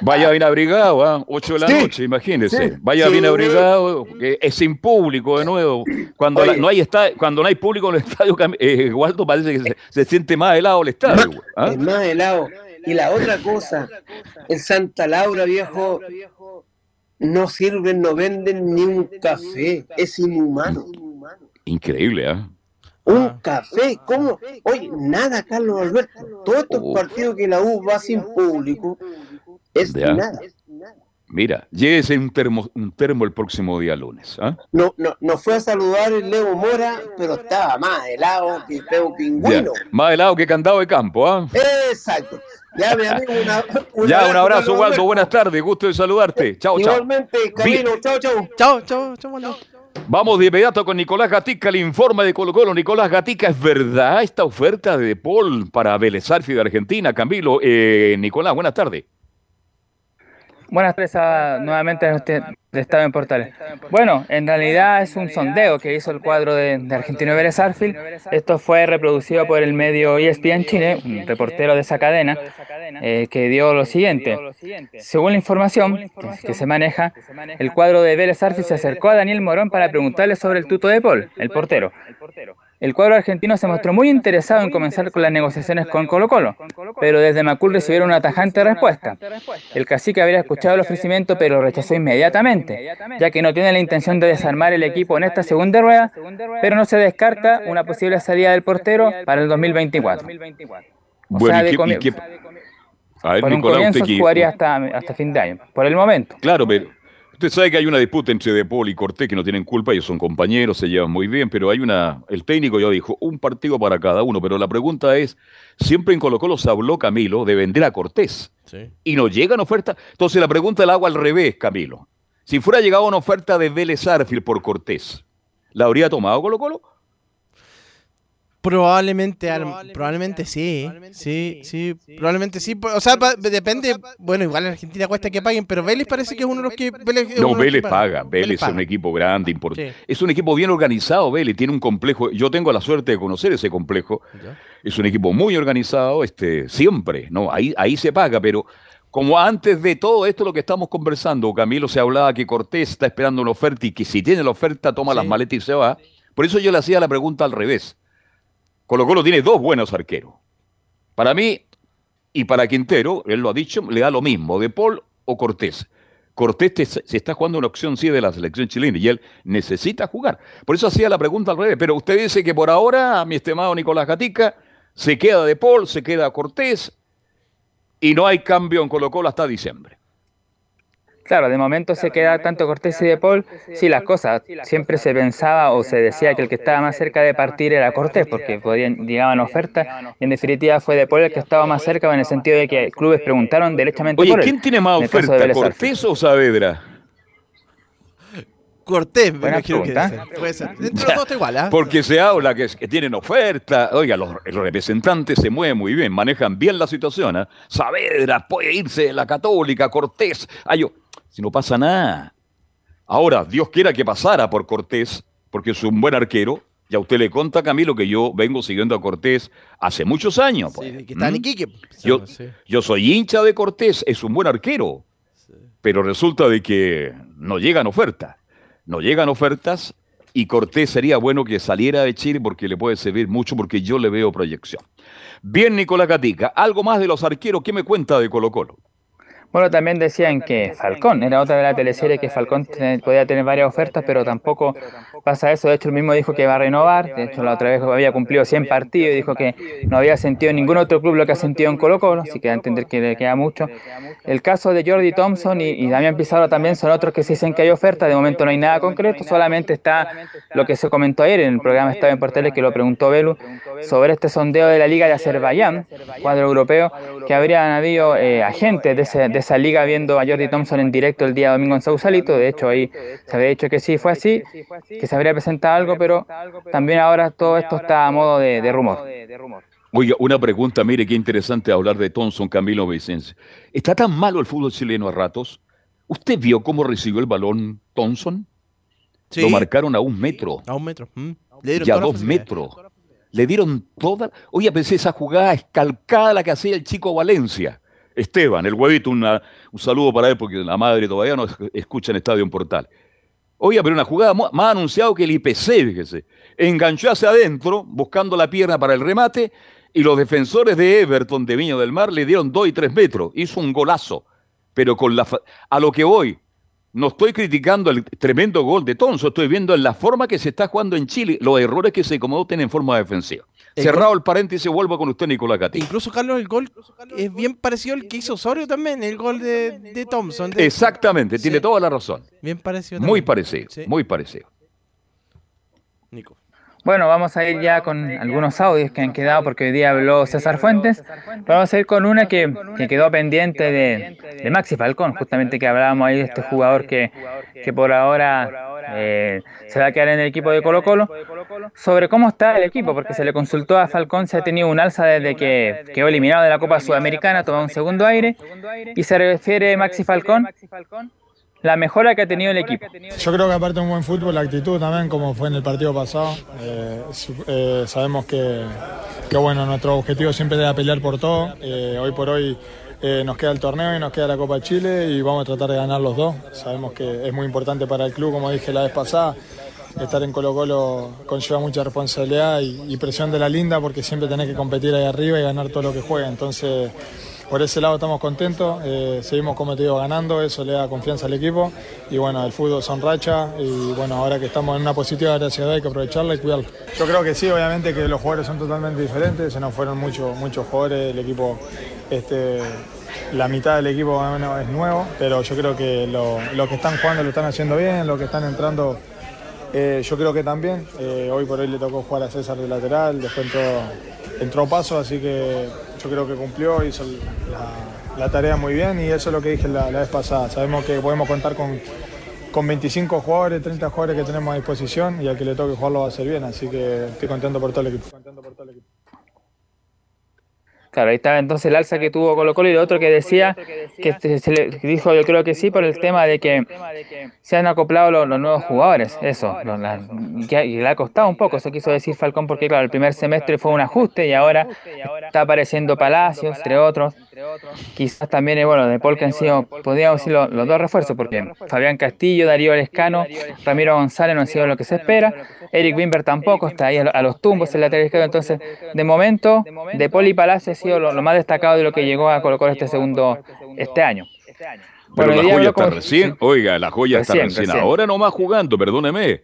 Vaya bien abrigado, ¿ah? 8 de la Sí, noche, imagínese. sí, Vaya sí. bien abrigado, que es sin público de nuevo. Cuando, Oye. la- no, hay esta- cuando no hay público en el estadio, eh, Waldo parece que se, se siente más helado el estadio. güey, ¿ah? Es más helado. Y la otra cosa, en Santa Laura, viejo, no sirven, no venden ni un café. Es inhumano. Increíble, ¿ah? Un café, ¿cómo? Oye, nada, Carlos Alberto. Todos estos Oh. partidos que la U va sin público es Ya. nada. Mira, llévese un termo, un termo el próximo día lunes. ¿ah? No, no, nos fue a saludar el Leo Mora, pero estaba más helado que Teo Ya, Pingüino. Más helado que candado de campo. ¿ah? Exacto. Ya, mi amigo, una, Ya, un abrazo, Waldo. Buenas tardes. Gusto de saludarte. Chao, chao. Igualmente, Camilo, chao, chao. Chao, chao, chao. Vamos de inmediato con Nicolás Gatica, el informe de Colo Colo. Nicolás Gatica, ¿es verdad esta oferta de Paul para Vélez Arfi de Argentina? Camilo, eh, Nicolás, buenas tardes. Buenas tardes a- nuevamente a usted de Estado en Portales. Bueno, en realidad es un sondeo que hizo el cuadro de, de Argentino Vélez Arfield. Esto fue reproducido por el medio ESPN Chile, un reportero de esa cadena, eh, que dio lo siguiente. Según la información que, que se maneja, el cuadro de Vélez Arfield se acercó a Daniel Morón para preguntarle sobre el tuto de Paul, el portero. El cuadro argentino se mostró muy interesado en comenzar con las negociaciones con Colo Colo, pero desde Macul recibieron una tajante respuesta. El cacique habría escuchado el ofrecimiento, pero lo rechazó inmediatamente, ya que no tiene la intención de desarmar el equipo en esta segunda rueda, pero no se descarta una posible salida del portero para el 2024. O Bueno, sea, ¿y de qué- y comie- qué- A ver, Por un comienzo usted que- jugaría hasta, hasta fin de año, por el momento. Claro, pero usted sabe que hay una disputa entre De Paul y Cortés que no tienen culpa, ellos son compañeros, se llevan muy bien, pero hay una, el técnico ya dijo, un partido para cada uno, pero la pregunta es, siempre en Colo Colo se habló, Camilo, de vender a Cortés, Sí. y nos llegan ofertas, entonces la pregunta la hago al revés, Camilo. Si fuera llegado una oferta de Vélez Arfield por Cortés, ¿la habría tomado Colo Colo? Probablemente, al- probablemente sí, sí, sí, probablemente sí. O sea, pa- depende. Bueno, igual en Argentina cuesta que paguen, pero Vélez parece que es uno de los que. Vélez No, que Vélez paga. Vélez es un equipo grande, importante. Sí. Es un equipo bien organizado, Vélez. Tiene un complejo. Yo tengo la suerte de conocer ese complejo. Es un equipo muy organizado, este, siempre. No, ahí, ahí se paga, pero como antes de todo esto lo que estamos conversando, Camilo se hablaba que Cortés está esperando una oferta y que si tiene la oferta toma las maletas y se va. Por eso yo le hacía la pregunta al revés. Colo Colo tiene dos buenos arqueros. Para mí y para Quintero, él lo ha dicho, le da lo mismo, de Paul o Cortés. Cortés se está jugando una opción sí de la selección chilena y él necesita jugar. Por eso hacía la pregunta al revés. Pero usted dice que por ahora, mi estimado Nicolás Gatica, se queda de Paul, se queda Cortés y no hay cambio en Colo Colo hasta diciembre. Claro, de momento se queda tanto Cortés y De Paul. Sí, las cosas. Siempre se pensaba o se decía que el que estaba más cerca de partir era Cortés, porque podían, llegaban ofertas. Y en definitiva fue De Paul el que estaba más cerca, en el sentido de que clubes preguntaron derechamente Oye, por él. ¿quién tiene más oferta. Cortés o Saavedra? Cortés, me Buena imagino que. Puede ser. Entre los dos está igual, ¿ah? Porque se habla que, que tienen oferta. Oiga, los, los representantes se mueven muy bien, manejan bien la situación. ¿ah? Saavedra puede irse de la Católica, Cortés. Ay, yo- si no pasa nada. Ahora, Dios quiera que pasara por Cortés, porque es un buen arquero. Y a usted le conta, Camilo, que yo vengo siguiendo a Cortés hace muchos años. pues. Que está en ¿Mm? Iquique. Yo, Sí. yo soy hincha de Cortés, es un buen arquero, pero resulta de que no llegan ofertas, no llegan ofertas y Cortés sería bueno que saliera de Chile porque le puede servir mucho porque yo le veo proyección. Bien, Nicolás Gatica, algo más de los arqueros, ¿qué me cuenta de Colo Colo? Bueno, también decían que Falcón, era otra de las teleseries que Falcón podía tener varias ofertas, pero tampoco pasa eso. De hecho, él mismo dijo que va a renovar. De hecho, la otra vez había cumplido 100 partidos y dijo que no había sentido en ningún otro club lo que ha sentido en Colo Colo, así que a entender que le queda mucho. El caso de Jordi Thompson y, y Damián Pizarro también son otros que sí dicen que hay ofertas. De momento no hay nada concreto, solamente está lo que se comentó ayer en el programa Estado en Portales, que lo preguntó Belu, sobre este sondeo de la Liga de Azerbaiyán, cuadro europeo, que habrían habido eh, agentes de, ese- de esa liga viendo a Jordi Thompson en directo el día domingo en Sausalito. De hecho, ahí se había dicho que sí fue así, que se habría presentado algo, pero también ahora todo esto está a modo de, de rumor. Oiga, una pregunta, mire qué interesante hablar de Thompson, Camilo Vicencio. ¿Está tan malo el fútbol chileno a ratos? ¿Usted vio cómo recibió el balón Thompson? Sí. Lo marcaron a un metro. A un metro. mm. Le dieron y a dos metros. Le dieron toda. Oye, pensé esa jugada escalcada la que hacía el chico Valencia. Esteban, el huevito, un saludo para él porque la madre todavía no es- escucha en Estadio Portal. Oye, pero una jugada más anunciado que el IPC, fíjese. Enganchó hacia adentro, buscando la pierna para el remate, y los defensores de Everton de Viña del Mar le dieron dos y tres metros. Hizo un golazo. Pero con la a lo que voy, no estoy criticando el tremendo gol de Tonso, estoy viendo en la forma que se está jugando en Chile, los errores que se cometen en forma defensiva. Cerrado el paréntesis, vuelvo con usted, Nicolás Gatica. Incluso, Carlos, el gol es bien parecido al que hizo Osorio también, el gol de, de Thompson. de- Exactamente, tiene toda la razón. Bien parecido Muy también. parecido, Sí. muy parecido. Bueno, vamos a ir ya con algunos audios que han quedado porque hoy día habló César Fuentes. Vamos a ir con una que, que quedó pendiente de, de Maxi Falcón, justamente que hablábamos ahí de este jugador que, que por ahora eh, se va a quedar en el equipo de Colo Colo, sobre cómo está el equipo, porque se le consultó a Falcón, se ha tenido un alza desde que quedó eliminado de la Copa Sudamericana, tomó un segundo aire, y se refiere Maxi Falcón la mejora que ha tenido el equipo. Yo creo que aparte de un buen fútbol, la actitud también, como fue en el partido pasado. Eh, eh, sabemos que, que, bueno, nuestro objetivo siempre era pelear por todo. Eh, hoy por hoy nos queda el torneo y nos queda la Copa Chile y vamos a tratar de ganar los dos. Sabemos que es muy importante para el club, como dije la vez pasada. Estar en Colo Colo conlleva mucha responsabilidad y, y presión de la linda porque siempre tenés que competir ahí arriba y ganar todo lo que juega. Entonces, por ese lado estamos contentos, eh, seguimos como te digo ganando, eso le da confianza al equipo y bueno, el fútbol son racha y bueno, ahora que estamos en una positiva Dios hay que aprovecharla y cuidarla. Yo creo que sí, obviamente que los jugadores son totalmente diferentes, se nos fueron muchos muchos jugadores, el equipo, este, la mitad del equipo bueno, es nuevo, pero yo creo que lo- los que están jugando lo están haciendo bien, los que están entrando eh, yo creo que también. Eh, hoy por hoy le tocó jugar a César de lateral, después entró, entró Paso, así que yo creo que cumplió, hizo la, tarea muy bien y eso es lo que dije la, vez pasada. Sabemos que podemos contar con, con 25 jugadores, 30 jugadores que tenemos a disposición y al que le toque jugarlo va a hacer bien, así que estoy contento por todo el equipo. Claro, ahí estaba entonces el alza que tuvo Colo Colo y el otro que decía que este, se le dijo yo creo que sí por el tema de que se han acoplado los, los nuevos jugadores, eso, los- la- que- y le ha costado un poco, eso quiso decir Falcón porque claro, el primer semestre fue un ajuste y ahora está apareciendo Palacios, entre otros. Quizás también, eh, bueno, de que han sido, podríamos decir, los, los dos refuerzos, porque Fabián Castillo, Darío Lescano, Ramiro González no han sido lo que se espera, Eric Wimber tampoco, está ahí a, lo- a los tumbos en la lateral izquierdo, entonces, de momento, de y Palacio ha sido lo, lo más destacado de lo que llegó a colocar este segundo, este año. Pero Bueno, la joya está recién, oiga, la joya está Recién, recién, recién. ahora nomás jugando, perdóneme,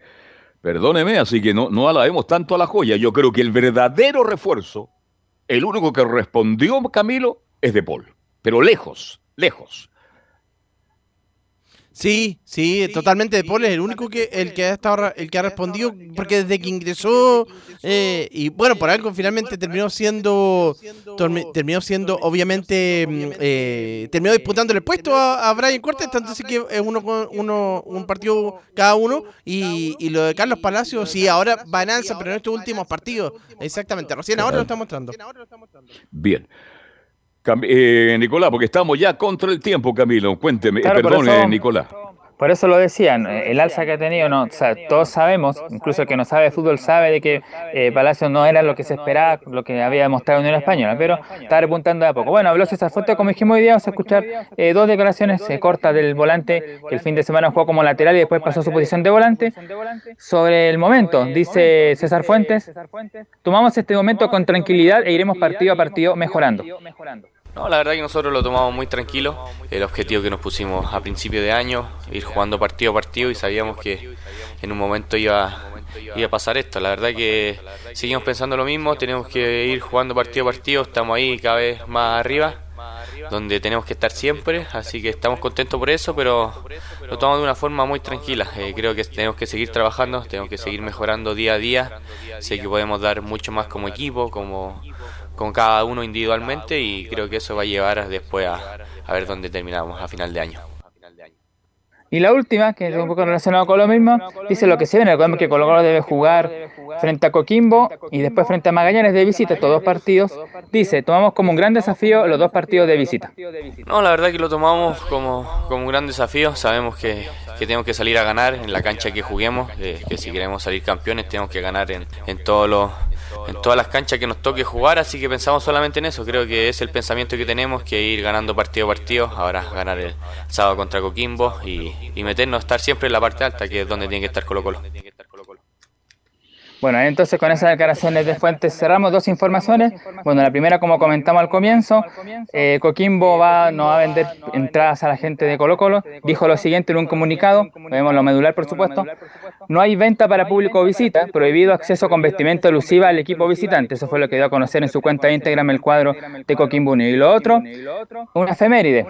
perdóneme, así que no, no alabemos tanto a la joya. Yo creo que el verdadero refuerzo, el único que respondió Camilo, es de Paul, pero lejos, lejos. Sí, sí, totalmente de Paul es el único que el que ha estado ra- el que ha respondido porque desde que ingresó eh, y bueno por algo finalmente terminó siendo terminó siendo obviamente eh, terminó disputando el puesto a, a Brian Cortés tanto así que es uno con uno un partido cada uno y, y lo de Carlos Palacios sí ahora alza pero en estos últimos partidos. exactamente recién ahora lo está mostrando. Bien. Cam- eh, Nicolás, porque estamos ya contra el tiempo, Camilo. Cuénteme, eh, Claro, perdón, eso- Nicolás. Por eso lo decían, eh, el alza que ha tenido, no, o sea, todos sabemos, incluso el que no sabe de fútbol sabe de que eh, Palacios no era lo que se esperaba, lo que había demostrado en Unión Española, pero está repuntando de a poco. Bueno, habló César Fuente, como dijimos hoy día, vamos a escuchar eh, dos declaraciones eh, cortas del volante, que el fin de semana jugó como lateral y después pasó a su posición de volante, sobre el momento. Dice César Fuentes, tomamos este momento con tranquilidad e iremos partido a partido mejorando. No, la verdad que nosotros lo tomamos muy tranquilo. El objetivo que nos pusimos a principio de año, ir jugando partido a partido y sabíamos que en un momento iba, iba a pasar esto. La verdad que seguimos pensando lo mismo, tenemos que ir jugando partido a partido, estamos ahí cada vez más arriba, donde tenemos que estar siempre, así que estamos contentos por eso, pero lo tomamos de una forma muy tranquila. Eh, creo que tenemos que seguir trabajando, tenemos que seguir mejorando día a día. Sé que podemos dar mucho más como equipo, como con cada uno individualmente y creo que eso va a llevar después a, a ver dónde terminamos a final de año. Y la última, que es un poco relacionado con lo mismo, dice lo que se viene. Recordemos que Colo Colo debe jugar frente a Coquimbo y después frente a Magallanes de visita, estos dos partidos. Dice, tomamos como un gran desafío los dos partidos de visita. No, la verdad que lo tomamos como, como un gran desafío. Sabemos que, que tenemos que salir a ganar en la cancha que juguemos, eh, que si queremos salir campeones tenemos que ganar en, en todos los en todas las canchas que nos toque jugar, así que pensamos solamente en eso. Creo que es el pensamiento que tenemos, que ir ganando partido a partido. Ahora ganar el sábado contra Coquimbo y, y meternos, estar siempre en la parte alta, que es donde tiene que estar Colo Colo. Bueno, entonces con esas declaraciones de Fuentes cerramos dos informaciones. Bueno, la primera, como comentamos al comienzo, eh, Coquimbo va, no va a vender entradas a la gente de Colo Colo. Dijo lo siguiente en un comunicado, vemos lo medular por supuesto. No hay venta para público visita, prohibido acceso con vestimenta elusiva al equipo visitante. Eso fue lo que dio a conocer en su cuenta de Instagram el cuadro de Coquimbo Unido. Y lo otro, una efeméride.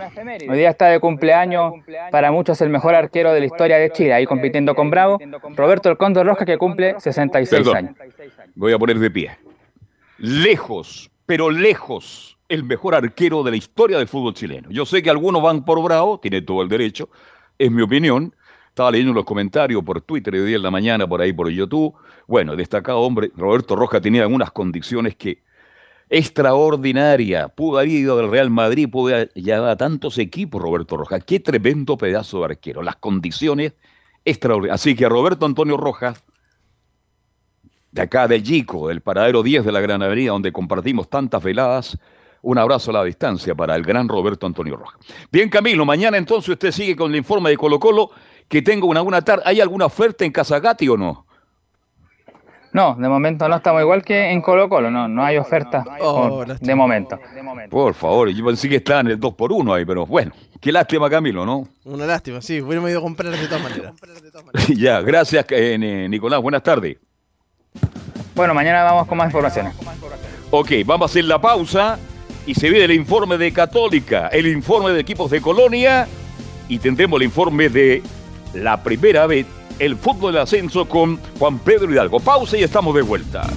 Hoy día está de cumpleaños, para muchos el mejor arquero de la historia de Chile, ahí compitiendo con Bravo, Roberto El Cóndor Roja, que cumple 66 Perdón, años. voy a poner de pie. Lejos, pero lejos, el mejor arquero de la historia del fútbol chileno. Yo sé que algunos van por Bravo, tiene todo el derecho, es mi opinión. Estaba leyendo los comentarios por Twitter de día en la mañana, por ahí por YouTube. Bueno, destacado hombre, Roberto Roja tenía algunas condiciones que extraordinaria. Pudo haber ido del Real Madrid, pudo haber llevado a tantos equipos Roberto Roja. Qué tremendo pedazo de arquero. Las condiciones extraordinarias. Así que a Roberto Antonio Rojas, de acá del Yico, del paradero 10 de la Gran Avenida, donde compartimos tantas veladas, un abrazo a la distancia para el gran Roberto Antonio Rojas. Bien, Camilo, mañana entonces usted sigue con el informe de Colo Colo, que tengo una buena tarde. ¿Hay alguna oferta en Casagati o no? No, de momento no estamos igual que en Colo Colo, no, no hay oferta Oh, por- de momento. Por favor, yo pensé que estaba en el 2 por 1 ahí, pero bueno, qué lástima, Camilo, ¿no? Una lástima, sí, hubiéramos ido a comprar de todas maneras. ya, gracias, eh, Ni- Nicolás, buenas tardes. Bueno, mañana vamos con más informaciones. Ok, vamos a hacer la pausa y se viene el informe de Católica, el informe de equipos de Colonia y tendremos el informe de la primera vez, el fútbol del ascenso con Juan Pedro Hidalgo. Pausa y estamos de vuelta.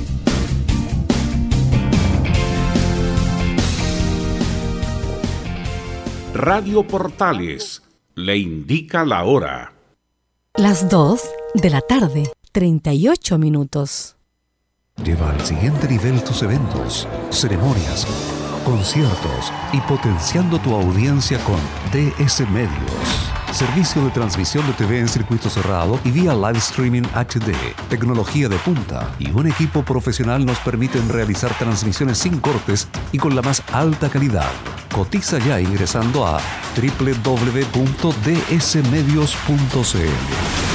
Radio Portales le indica la hora. Las 2 de la tarde, 38 minutos. Lleva al siguiente nivel tus eventos, ceremonias, conciertos y potenciando tu audiencia con DS Medios. Servicio de transmisión de TV en circuito cerrado y vía live streaming HD. Tecnología de punta y un equipo profesional nos permiten realizar transmisiones sin cortes y con la más alta calidad. Cotiza ya ingresando a www.dsmedios.cl.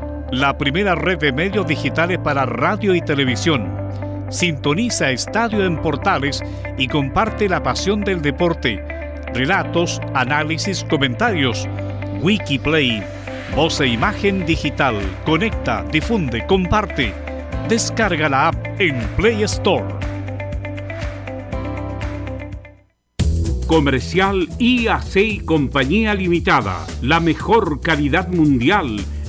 la primera red de medios digitales para radio y televisión. Sintoniza Estadio en Portales y comparte la pasión del deporte. Relatos, análisis, comentarios. Wikiplay, voz e imagen digital. Conecta, difunde, comparte. Descarga la app en Play Store. Comercial IAC y Compañía Limitada. La mejor calidad mundial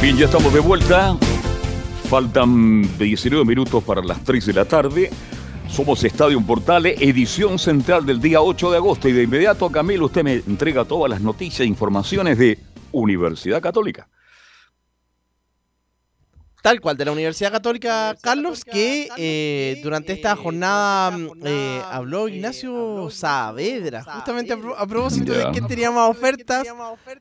Bien, ya estamos de vuelta. Faltan 19 minutos para las 3 de la tarde. Somos Estadio Portales, edición central del día 8 de agosto. Y de inmediato, Camilo, usted me entrega todas las noticias e informaciones de Universidad Católica. Tal cual, de la Universidad Católica, Carlos, que eh, durante esta jornada eh, habló Ignacio Saavedra, justamente a, pro- a propósito Ya. de que tenía más ofertas,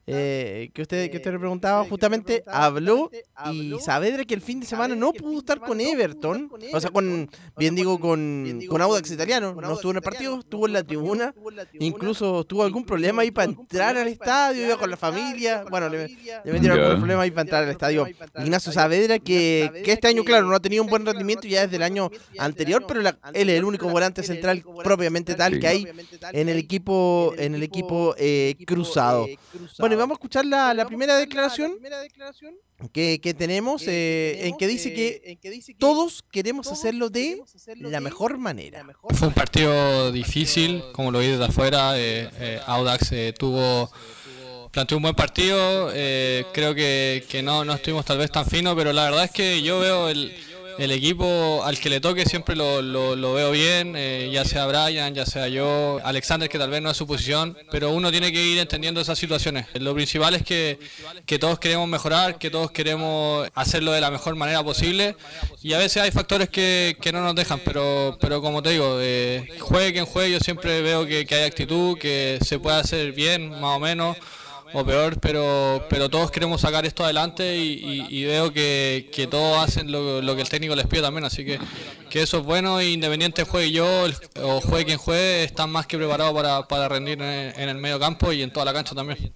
eh, que usted que usted le preguntaba, justamente habló y Saavedra que el fin de semana no pudo estar con Everton, o sea, con, bien digo, con, con Audax Italiano, no estuvo en el partido, estuvo en la tribuna, incluso tuvo algún problema ahí para entrar al estadio, iba con la familia, bueno, le, le metieron algún problema ahí para entrar al estadio. Ignacio Saavedra, que, que este año, claro, no ha tenido un buen rendimiento ya desde el año anterior, pero la- él es el único volante central propiamente tal que hay en el equipo, en el equipo eh, cruzado. Bueno, y vamos a escuchar la, la primera declaración que, que tenemos, eh, en que dice que todos queremos hacerlo de la mejor manera. Fue un partido difícil, como lo vi desde afuera. eh, eh, Audax eh, tuvo planteó un buen partido. eh, creo que, que no, no estuvimos tal vez tan finos, pero la verdad es que yo veo el, el equipo al que le toque siempre lo, lo- veo bien, eh, ya sea Brian, ya sea yo, Alexander que tal vez no es su posición, pero uno tiene que ir entendiendo esas situaciones. Lo principal es que, que todos queremos mejorar, que todos queremos hacerlo de la mejor manera posible y a veces hay factores que, que no nos dejan, pero, pero como te digo, eh, juegue quien juegue, yo siempre veo que, que hay actitud, que se puede hacer bien, más o menos o peor, pero, pero todos queremos sacar esto adelante y, veo que, todos hacen lo, lo que el técnico les pide también, así que, eso es bueno, e independiente juegue yo o juegue quien juegue, están más que preparados para, para rendir en, en el medio campo y en toda la cancha también.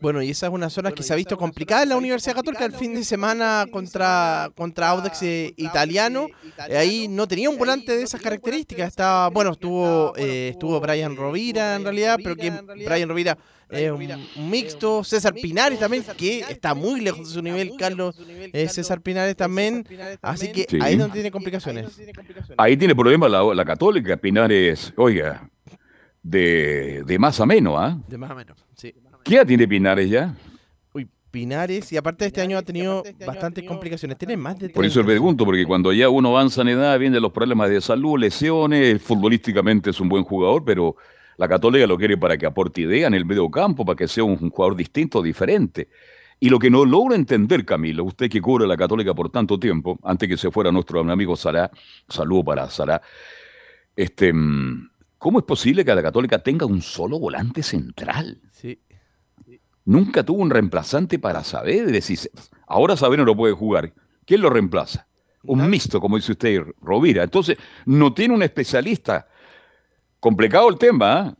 Bueno, y esa es una zona que se ha visto complicada en la Universidad Católica el fin de semana contra, contra Audax eh, Italiano. Eh, ahí no tenía un volante de esas características. Estaba, bueno, estuvo, eh, estuvo Brian Rovira en realidad, pero que Brian Rovira es un, un mixto. César Pinares también, que está muy lejos de su nivel, Carlos. eh, César Pinares también. Así que Sí. ahí es donde tiene complicaciones. Ahí tiene problemas la, la Católica, Pinares, oiga, de, de más a menos, ¿ah? De más o menos, sí. ¿Qué edad tiene Pinares ya? Pinares, y aparte de este año ha tenido bastantes complicaciones. Tiene más de Por eso le pregunto, porque cuando ya uno avanza en edad, vienen los problemas de salud, lesiones, futbolísticamente es un buen jugador, pero la Católica lo quiere para que aporte idea en el medio campo, para que sea un jugador distinto, diferente. Y lo que no logro entender, Camilo, usted que cubre la Católica por tanto tiempo, antes que se fuera nuestro amigo Sara, saludo para Sara, este, mm, ¿cómo es posible que la Católica tenga un solo volante central? Sí. Nunca tuvo un reemplazante para saber, decir, ahora Saber no lo puede jugar. ¿Quién lo reemplaza? Un mixto, como dice usted, Rovira. Entonces, no tiene un especialista. Complicado el tema, ¿ah?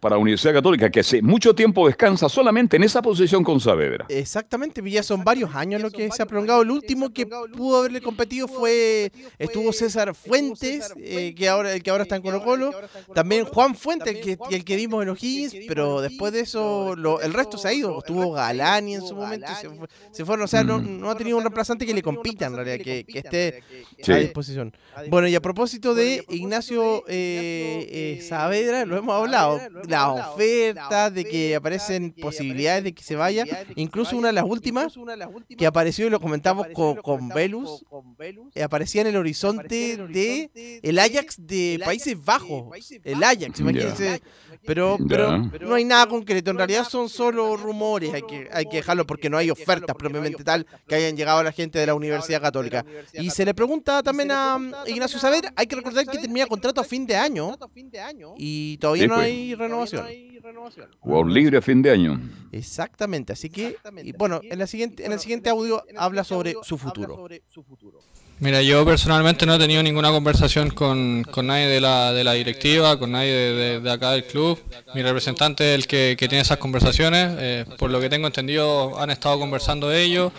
Para la Universidad Católica, que hace mucho tiempo descansa solamente en esa posición con Saavedra. Exactamente, ya son varios años lo que se ha prolongado. El último que pudo haberle competido fue, estuvo César Fuentes, eh, que ahora el que ahora está en Colo Colo. También Juan Fuentes, el que, el que vimos en O'Higgins, pero después de eso lo, el resto se ha ido. Estuvo Galani en su momento, se, se, fueron, o sea, no, Mm. no, ha tenido un reemplazante que le compita en realidad, que, que esté a disposición. Bueno, y a propósito de Ignacio eh, eh, Saavedra, lo hemos hablado, la oferta de que aparecen posibilidades de que se vaya, incluso una de las últimas que apareció y lo comentamos con, con Velus, eh, aparecía en el horizonte de el Ajax de Países Bajos, el Ajax, imagínense, pero, pero no hay nada concreto, en realidad son solo rumores, hay que, hay que dejarlo porque no hay ofertas propiamente tal que hayan llegado a la gente de la Universidad Católica. Y se le pregunta también a Ignacio Saavedra, hay que recordar que termina contrato a fin de año y todavía no pues. hay renovación. Jugador libre a fin de año. Exactamente, así que, y bueno, en, la siguiente, en el siguiente audio habla sobre su futuro. Mira, yo personalmente no he tenido ninguna conversación con, con nadie de la, de la directiva, con nadie de, de- de acá del club. Mi representante es el que, que tiene esas conversaciones. eh, por lo que tengo entendido, han estado conversando de ello,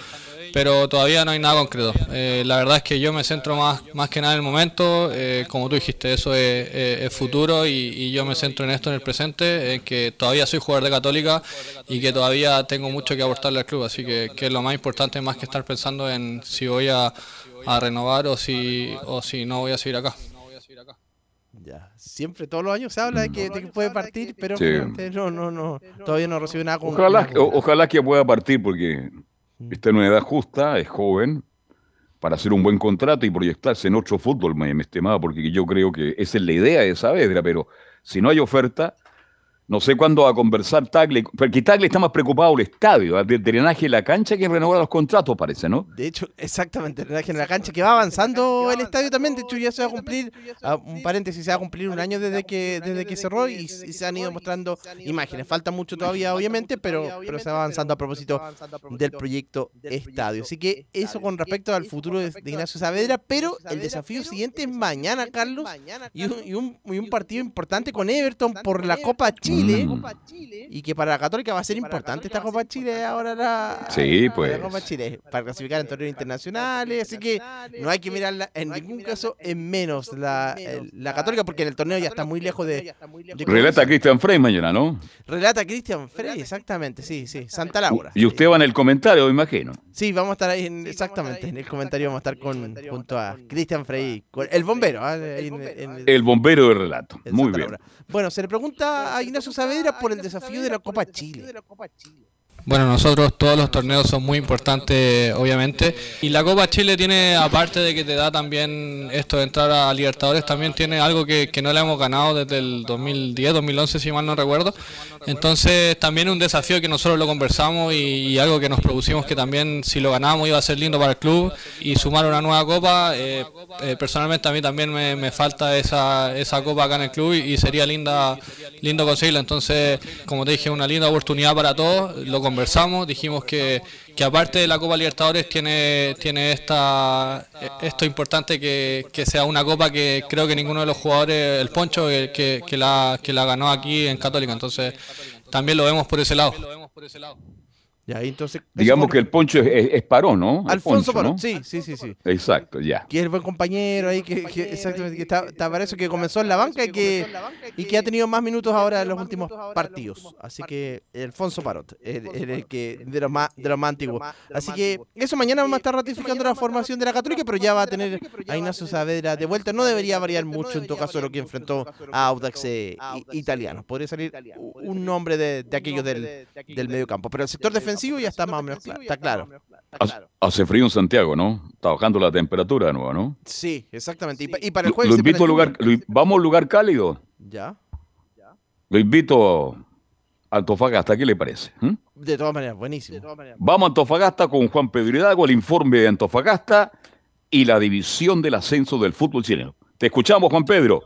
pero todavía no hay nada concreto. Eh, la verdad es que yo me centro más, más que nada en el momento. eh, como tú dijiste, eso es, es- es futuro y, y yo me centro en esto, en el presente, en que todavía soy jugador de Católica y que todavía tengo mucho que aportarle al club. Así que, que es lo más importante, más que estar pensando en si voy a a renovar o si o si no voy a seguir acá. Ya, siempre, todos los años se habla de que, de que puede partir, pero Sí. no, no, no, todavía no recibe nada con Ojalá, nada ojalá que pueda partir porque está en una edad justa, es joven, para hacer un buen contrato y proyectarse en otro fútbol, mi, mi estimado, porque yo creo que esa es la idea de Saavedra, pero si no hay oferta, no sé cuándo va a conversar Tagle, porque Tagle está más preocupado del estadio, ¿ah? del drenaje de la cancha que en renovar los contratos, parece, ¿no? De hecho, exactamente, el drenaje en la cancha que va avanzando el estadio también. De hecho, ya se va a cumplir, ah, un paréntesis, se va a cumplir un año desde que desde que cerró y, se han ido mostrando imágenes. Falta mucho todavía, obviamente, pero, pero se va avanzando a propósito del proyecto estadio. Así que eso con respecto al futuro de Ignacio Saavedra, pero el desafío siguiente es mañana, Carlos, y un, y un, y un partido importante con Everton por la Copa Chile. Y que para la Católica va a ser importante esta Copa Chile ahora la, Sí, pues. la Copa Chile para clasificar en torneos internacionales, así que no hay que mirarla en ningún caso en menos la, la Católica porque en el torneo ya está muy lejos de, de Relata Cristian Frey mañana, ¿no? Relata Cristian Frey, exactamente, sí, sí, Santa Laura. Y usted va en el comentario, me imagino. Sí, vamos a estar ahí, en- exactamente, en el comentario vamos a estar con, junto a Cristian Frey, con el bombero. ah, ahí en- en- El bombero de relato. Muy Santa bien. Laura. Bueno, se le pregunta a Ignacio Saavedra por el desafío de la Copa Chile. Bueno, nosotros todos los torneos son muy importantes, obviamente. Y la Copa Chile tiene, aparte de que te da también esto de entrar a Libertadores, también tiene algo que, que no le hemos ganado desde el 2010, 2011, si mal no recuerdo. Entonces, también un desafío que nosotros lo conversamos y, algo que nos propusimos que también, si lo ganamos, iba a ser lindo para el club y sumar una nueva Copa. eh, eh, personalmente, a mí también me, me falta esa, esa Copa acá en el club y, y sería linda lindo conseguirla. Entonces, como te dije, una linda oportunidad para todos. Lo conversamos, dijimos que, que aparte de la Copa Libertadores tiene, tiene esta, esto importante que, que sea una copa que creo que ninguno de los jugadores, el Poncho, que, que la, que la ganó aquí en Católica. Entonces, también lo vemos por ese lado. Entonces, Digamos que el poncho es, es, es Parón, ¿no? Alfonso Alfonso, Parón, ¿no? sí, sí, sí, sí. Exacto, ya. que es el buen compañero ahí, que, que exactamente, que está, está- parece que comenzó en la banca y que, y que ha tenido más minutos ahora en los últimos partidos. Así que Alfonso Parot, el, el- el que de los más de los más antiguos. Así que eso mañana vamos a estar ratificando la formación de la Católica, pero ya va a tener a Ignacio Saavedra de vuelta. No debería variar mucho en todo caso lo que enfrentó a Audax eh, italiano. Podría salir un nombre de, de aquellos del, del medio campo. Pero el sector defensivo defensivo ya está más o menos claro. Está claro. Hace- Hace frío en Santiago, ¿no? Está bajando la temperatura de nuevo, ¿no? Sí, exactamente. Y, pa- y para el jueves lo invito a lugar, lo vamos a un lugar cálido. Ya. Lo invito a Antofagasta, ¿qué le parece? ¿Mm? De todas maneras, buenísimo. Vamos a Antofagasta con Juan Pedro Hidalgo, el informe de Antofagasta y la división del ascenso del fútbol chileno. Te escuchamos, Juan Pedro.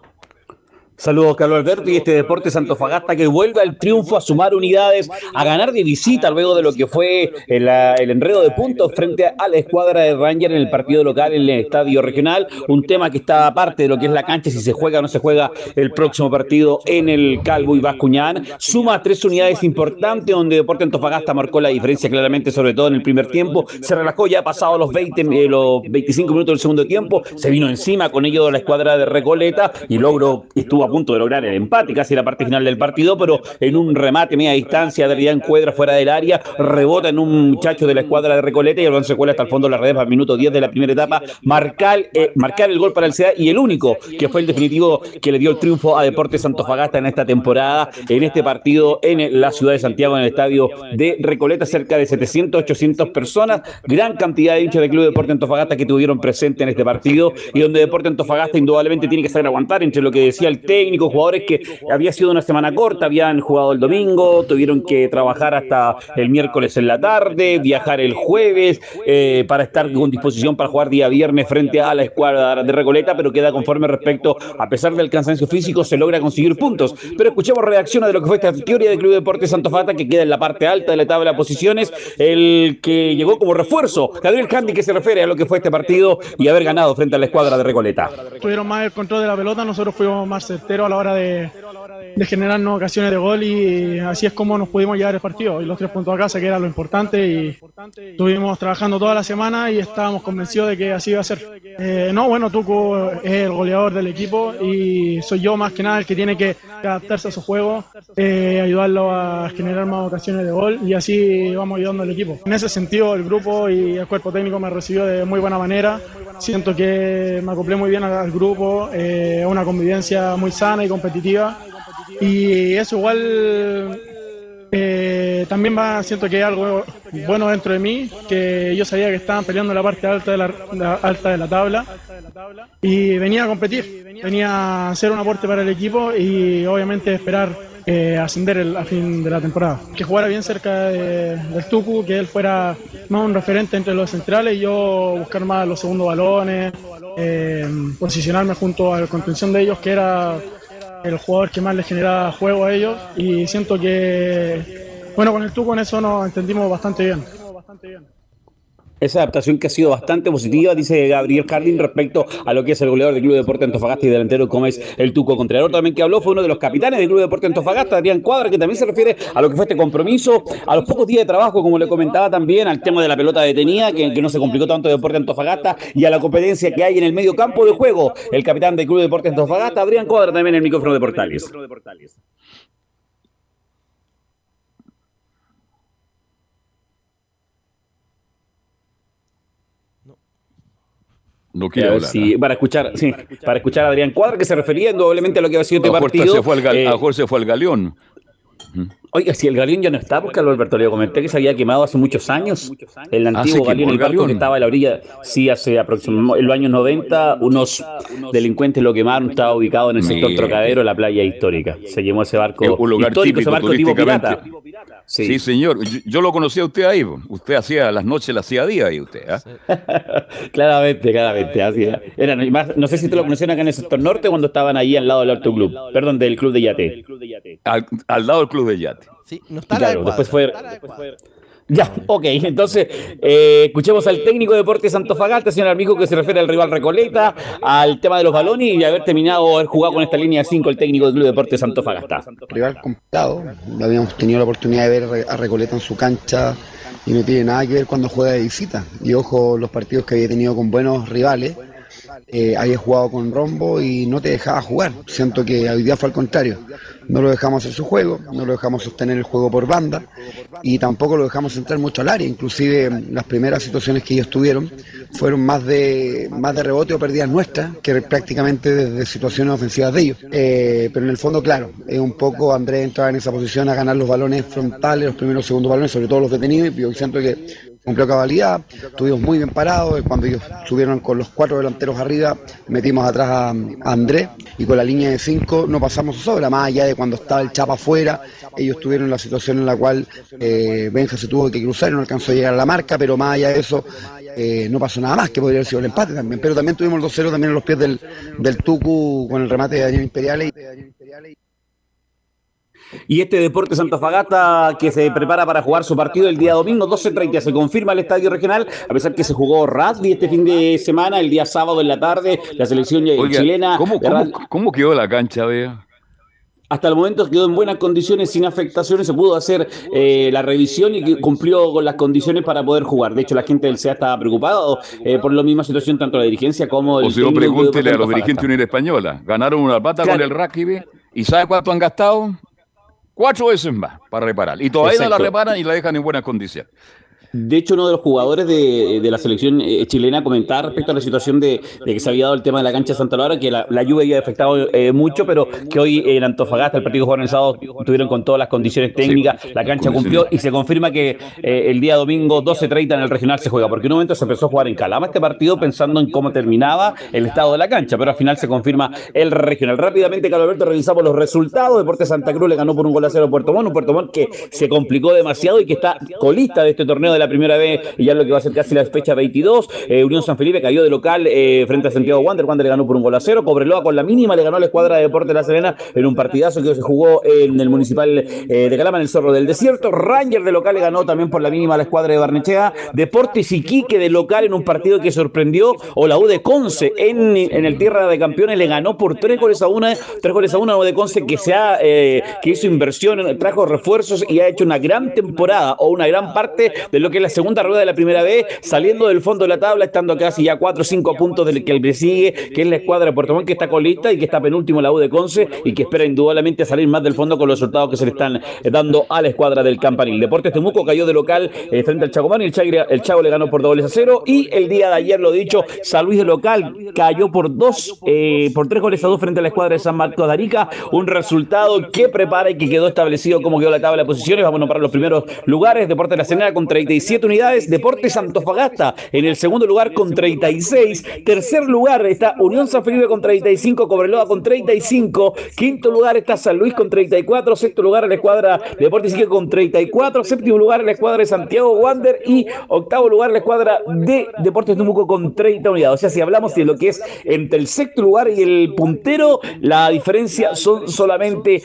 Saludos, Carlos Alberto, y este Deportes Antofagasta que vuelve al triunfo, a sumar unidades, a ganar de visita luego de lo que fue el, ah, el enredo de puntos frente a la escuadra de Ranger en el partido local en el estadio regional. Un tema que está aparte de lo que es la cancha, si se juega o no se juega el próximo partido en el Calvo y Bascuñán. Suma tres unidades importantes, donde Deportes Antofagasta marcó la diferencia claramente, sobre todo en el primer tiempo. Se relajó ya pasado los 20, eh, los 25 minutos del segundo tiempo. Se vino encima con ello la escuadra de Recoleta y logró, estuvo a punto de lograr el empate casi la parte final del partido, pero en un remate media distancia Adrián Cuadra fuera del área, rebota en un muchacho de la escuadra de Recoleta y el balón se cuela hasta el fondo de la red al minuto 10 de la primera etapa, marcar, eh, marcar el gol para el CEA y el único que fue el definitivo que le dio el triunfo a Deportes Antofagasta en esta temporada, en este partido en la ciudad de Santiago, en el estadio de Recoleta, cerca de 700, 800 personas, gran cantidad de hinchas del Club Deporte Antofagasta que tuvieron presente en este partido y donde Deporte Antofagasta indudablemente tiene que saber aguantar entre lo que decía el técnico, jugadores que había sido una semana corta, habían jugado el domingo, tuvieron que trabajar hasta el miércoles en la tarde, viajar el jueves eh, para estar con disposición para jugar día viernes frente a la escuadra de Recoleta, pero queda conforme respecto, a pesar del cansancio físico, se logra conseguir puntos. Pero escuchemos reacciones de lo que fue esta teoría del Club Deportes Santofata, que queda en la parte alta de la tabla de posiciones, el que llegó como refuerzo, Gabriel Candy, que se refiere a lo que fue este partido y haber ganado frente a la escuadra de Recoleta. tuvieron más el control de la pelota, nosotros fuimos más certeros a la hora de, de generarnos ocasiones de gol y así es como nos pudimos llevar el partido. Y los tres puntos a casa, que era lo importante, y estuvimos trabajando toda la semana y estábamos convencidos de que así iba a ser. Eh, no, bueno, Tuco es el goleador del equipo y soy yo más que nada el que tiene que adaptarse a su juego, eh, ayudarlo a generar más ocasiones de gol y así vamos ayudando al equipo. En ese sentido, el grupo y el cuerpo técnico me recibió de muy buena manera. Siento que me acoplé muy bien al grupo, eh, una convivencia muy sana y competitiva. Y eso igual eh, también va, siento que hay algo bueno dentro de mí, que yo sabía que estaban peleando en la parte alta de la, la- alta de la tabla y venía a competir, venía a hacer un aporte para el equipo y obviamente esperar eh, ascender el, a fin de la temporada. Que jugara bien cerca de- del Tucu, que él fuera más un referente entre los centrales y yo buscar más los segundos balones, eh, posicionarme junto a la contención de ellos, que era el jugador que más les generaba juego a ellos y siento que, bueno, con el Tuco en eso nos entendimos bastante bien. Esa adaptación que ha sido bastante positiva, dice Gabriel Jardín, respecto a lo que es el goleador del Club Deporte Antofagasta y delantero como es el Tuco Contreras. También que habló fue uno de los capitanes del Club Deporte Antofagasta, Adrián Cuadra, que también se refiere a lo que fue este compromiso, a los pocos días de trabajo, como le comentaba también, al tema de la pelota detenida, que, que no se complicó tanto el Deporte Antofagasta, y a la competencia que hay en el medio campo de juego. El capitán del Club Deporte Antofagasta, Adrián Cuadra, también en el micrófono de Portales. No quiere hablar. si- para escuchar, sí, para escuchar a Adrián Cuadra, que se refería indudablemente a lo que ha sido A este partido. se fue al Eh, a mejor se fue al galeón. Oiga, si el Galeón ya no está, porque Carlos Alberto le comenté que se había quemado hace muchos años. El Ah, antiguo Galeón, el el barco que estaba a la orilla, sí, hace aproximadamente en los años 90, unos delincuentes lo quemaron, estaba ubicado en el sector. Trocadero, la playa histórica. Se quemó ese barco un lugar histórico, ese barco tipo pirata. Sí. señor. Yo, yo lo conocí a usted ahí. Usted hacía las noches, las hacía día ahí usted. ¿ah? Claramente, claramente. Así era. Más- no sé si te lo conocieron acá en el sector norte cuando estaban ahí al lado del Auto Club, perdón, del Club de Yate. Al, al lado del club de yate. Sí, no Y claro, después fue. Ya, ok, entonces eh, escuchemos al técnico de Deportes Antofagasta, señor Armijo, que se refiere al rival Recoleta, al tema de los balones y haber terminado, haber jugado con esta línea 5 el técnico del Club Deportes Antofagasta. rival complicado. Habíamos tenido la oportunidad de ver a Recoleta en su cancha y no tiene nada que ver cuando juega de visita. Y ojo, los partidos que había tenido con buenos rivales, eh, había jugado con Rombo y no te dejaba jugar. Siento que hoy día fue al contrario. No lo dejamos hacer su juego, no lo dejamos sostener el juego por banda y tampoco lo dejamos entrar mucho al área. Inclusive las primeras situaciones que ellos tuvieron fueron más de más de rebote o pérdidas nuestras que prácticamente desde situaciones ofensivas de ellos. Eh, pero en el fondo, claro, es un poco Andrés entraba en esa posición a ganar los balones frontales, los primeros segundos balones, sobre todo los detenidos, y yo siento que cumplió cabalidad, estuvimos muy bien parados, cuando ellos subieron con los cuatro delanteros arriba, metimos atrás a, Andrés y con la línea de cinco no pasamos sobra, más allá de cuando estaba el Chapa afuera, ellos tuvieron la situación en la cual eh, Benja se tuvo que cruzar y no alcanzó a llegar a la marca, pero más allá de eso eh, no pasó nada más, que podría haber sido el empate también, pero también tuvimos el 2-0 también en los pies del, del Tucu con el remate de Daniel Imperiales. Y este Deportes Antofagasta que se prepara para jugar su partido el día domingo 12.30. Se confirma el estadio regional, a pesar que se jugó rugby este fin de semana, el día sábado en la tarde, la selección Oiga, chilena. ¿cómo, quedó la cancha, vea? hasta el momento quedó en buenas condiciones, sin afectaciones, se pudo hacer eh, la revisión y cumplió con las condiciones para poder jugar. De hecho, la gente del CEA estaba preocupada eh, por la misma situación, tanto la dirigencia como el O si no, pregúntele a los dirigentes de Unidad Española. Ganaron una pata Claro. con el rugby y ¿sabe cuánto han gastado? Cuatro veces más para reparar. Y todavía no la reparan y la dejan en buenas condiciones. De hecho, uno de los jugadores de, de la selección eh, chilena comentaba respecto a la situación de, de que se había dado el tema de la cancha de Santa Laura, que la, la lluvia había afectado eh, mucho, pero que hoy en Antofagasta, el partido sábado, tuvieron con todas las condiciones técnicas, la cancha cumplió y se confirma que eh, el día domingo 12.30 en el regional se juega, porque en un momento se empezó a jugar en Calama este partido pensando en cómo terminaba el estado de la cancha, pero al final se confirma el regional. Rápidamente, Carlos Alberto, revisamos los resultados. Deportes Santa Cruz le ganó por un gol a cero a Puerto Montt, un Puerto Montt que se complicó demasiado y que está colista de este torneo de la primera vez y ya lo que va a ser casi la fecha 22. Eh, Unión San Felipe cayó de local eh, frente a Santiago Wander, Wander le ganó por un gol a cero. Cobreloa con la mínima le ganó a la escuadra de Deportes de La Serena en un partidazo que se jugó en el municipal eh, de Calama, en el Zorro del Desierto. Ranger de local le ganó también por la mínima a la escuadra de Barnechea. Deportes Iquique de local en un partido que sorprendió. O la U de Conce en, el Tierra de Campeones le ganó por tres goles a una, tres goles a una U de Conce que se ha, que hizo inversión, trajo refuerzos y ha hecho una gran temporada o una gran parte de lo que es la segunda rueda de la primera vez, saliendo del fondo de la tabla, estando casi ya 4 o 5 puntos del que le sigue, que es la escuadra de Puerto Montt, que está colista y que está penúltimo la U de Conce y que espera indudablemente salir más del fondo con los resultados que se le están eh, dando a la escuadra del Campanil. Deportes Temuco cayó de local eh, frente al Chacomán y el, Chagre- el Chago le ganó por dobles a cero y el día de ayer, lo dicho, San Luis de local cayó por dos, eh, por tres goles a dos frente a la escuadra de San Marcos de Arica, un resultado que prepara y que quedó establecido como quedó la tabla de posiciones, vamos a nombrar los primeros lugares, Deportes de la Serena con 37 unidades, Deportes Antofagasta en el segundo lugar con 36, tercer lugar está Unión San Felipe con 35, Cobreloa con 35, quinto lugar está San Luis con 34, sexto lugar la escuadra de Deportes Iquique con 34, séptimo lugar la escuadra de Santiago Wander y octavo lugar la escuadra de Deportes Temuco con 30 unidades. O sea, si hablamos de lo que es entre el sexto lugar y el puntero, la diferencia son solamente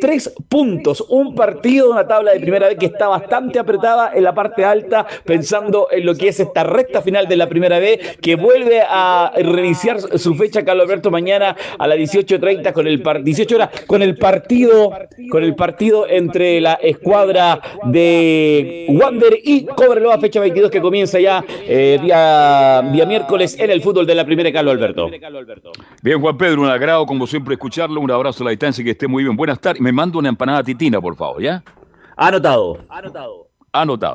tres puntos. Un partido, una tabla de primera vez que está bastante apretada en la parte alta, pensando en lo que es esta recta final de la primera vez, que vuelve a reiniciar su fecha, Carlos Alberto, mañana a las 18.30 con el par 18 horas, con el partido, con el partido entre la escuadra de Wander y Cobreloa, fecha 22 que comienza ya eh, día, día miércoles en el fútbol de la primera, Carlos Alberto. Bien, Juan Pedro, un agrado como siempre escucharlo. Un abrazo a la distancia, que esté muy bien. Buenas tardes. Me manda una empanada titina, por favor, ¿ya? Anotado. Anotado.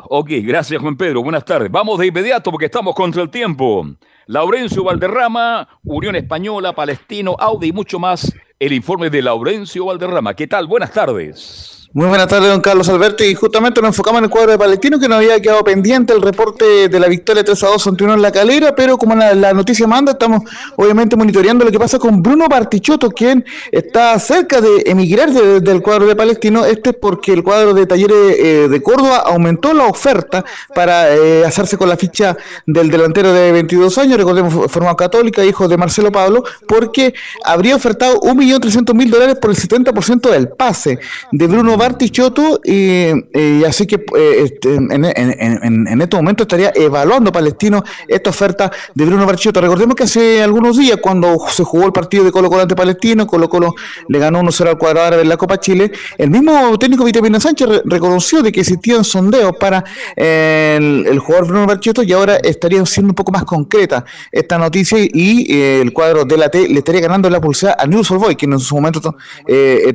Ok, gracias, Juan Pedro. Buenas tardes. Vamos de inmediato porque estamos contra el tiempo. Laurencio Valderrama, Unión Española, Palestino, Audi y mucho más. El informe de Laurencio Valderrama. ¿Qué tal? Buenas tardes. Muy buenas tardes, don Carlos Alberto. Y justamente nos enfocamos en el cuadro de Palestino, que nos había quedado pendiente el reporte de la victoria 3 a 2 ante Unión en la calera, pero como la, noticia manda, estamos obviamente monitoreando lo que pasa con Bruno Bartichotto, quien está cerca de emigrar de- del cuadro de Palestino. Este es porque el cuadro de Talleres eh, de Córdoba aumentó la oferta para eh, hacerse con la ficha del delantero de 22 años, recordemos, formado católica, hijo de Marcelo Pablo, porque habría ofertado 1.300.000 dólares por el 70% del pase de Bruno Bartichotto, y, y así que eh, este, en, en, en, este momento estaría evaluando Palestino esta oferta de Bruno Bartichotto. Recordemos que hace algunos días, cuando se jugó el partido de Colo Colo ante Palestino, Colo Colo le ganó 1-0 al cuadrado en la Copa Chile, el mismo técnico Vitamina Sánchez re reconoció de que existían sondeos para eh, el, jugador Bruno Bartichotto y ahora estaría siendo un poco más concreta esta noticia y eh, el cuadro de la T le estaría ganando la pulsada a News Boy, que en su momento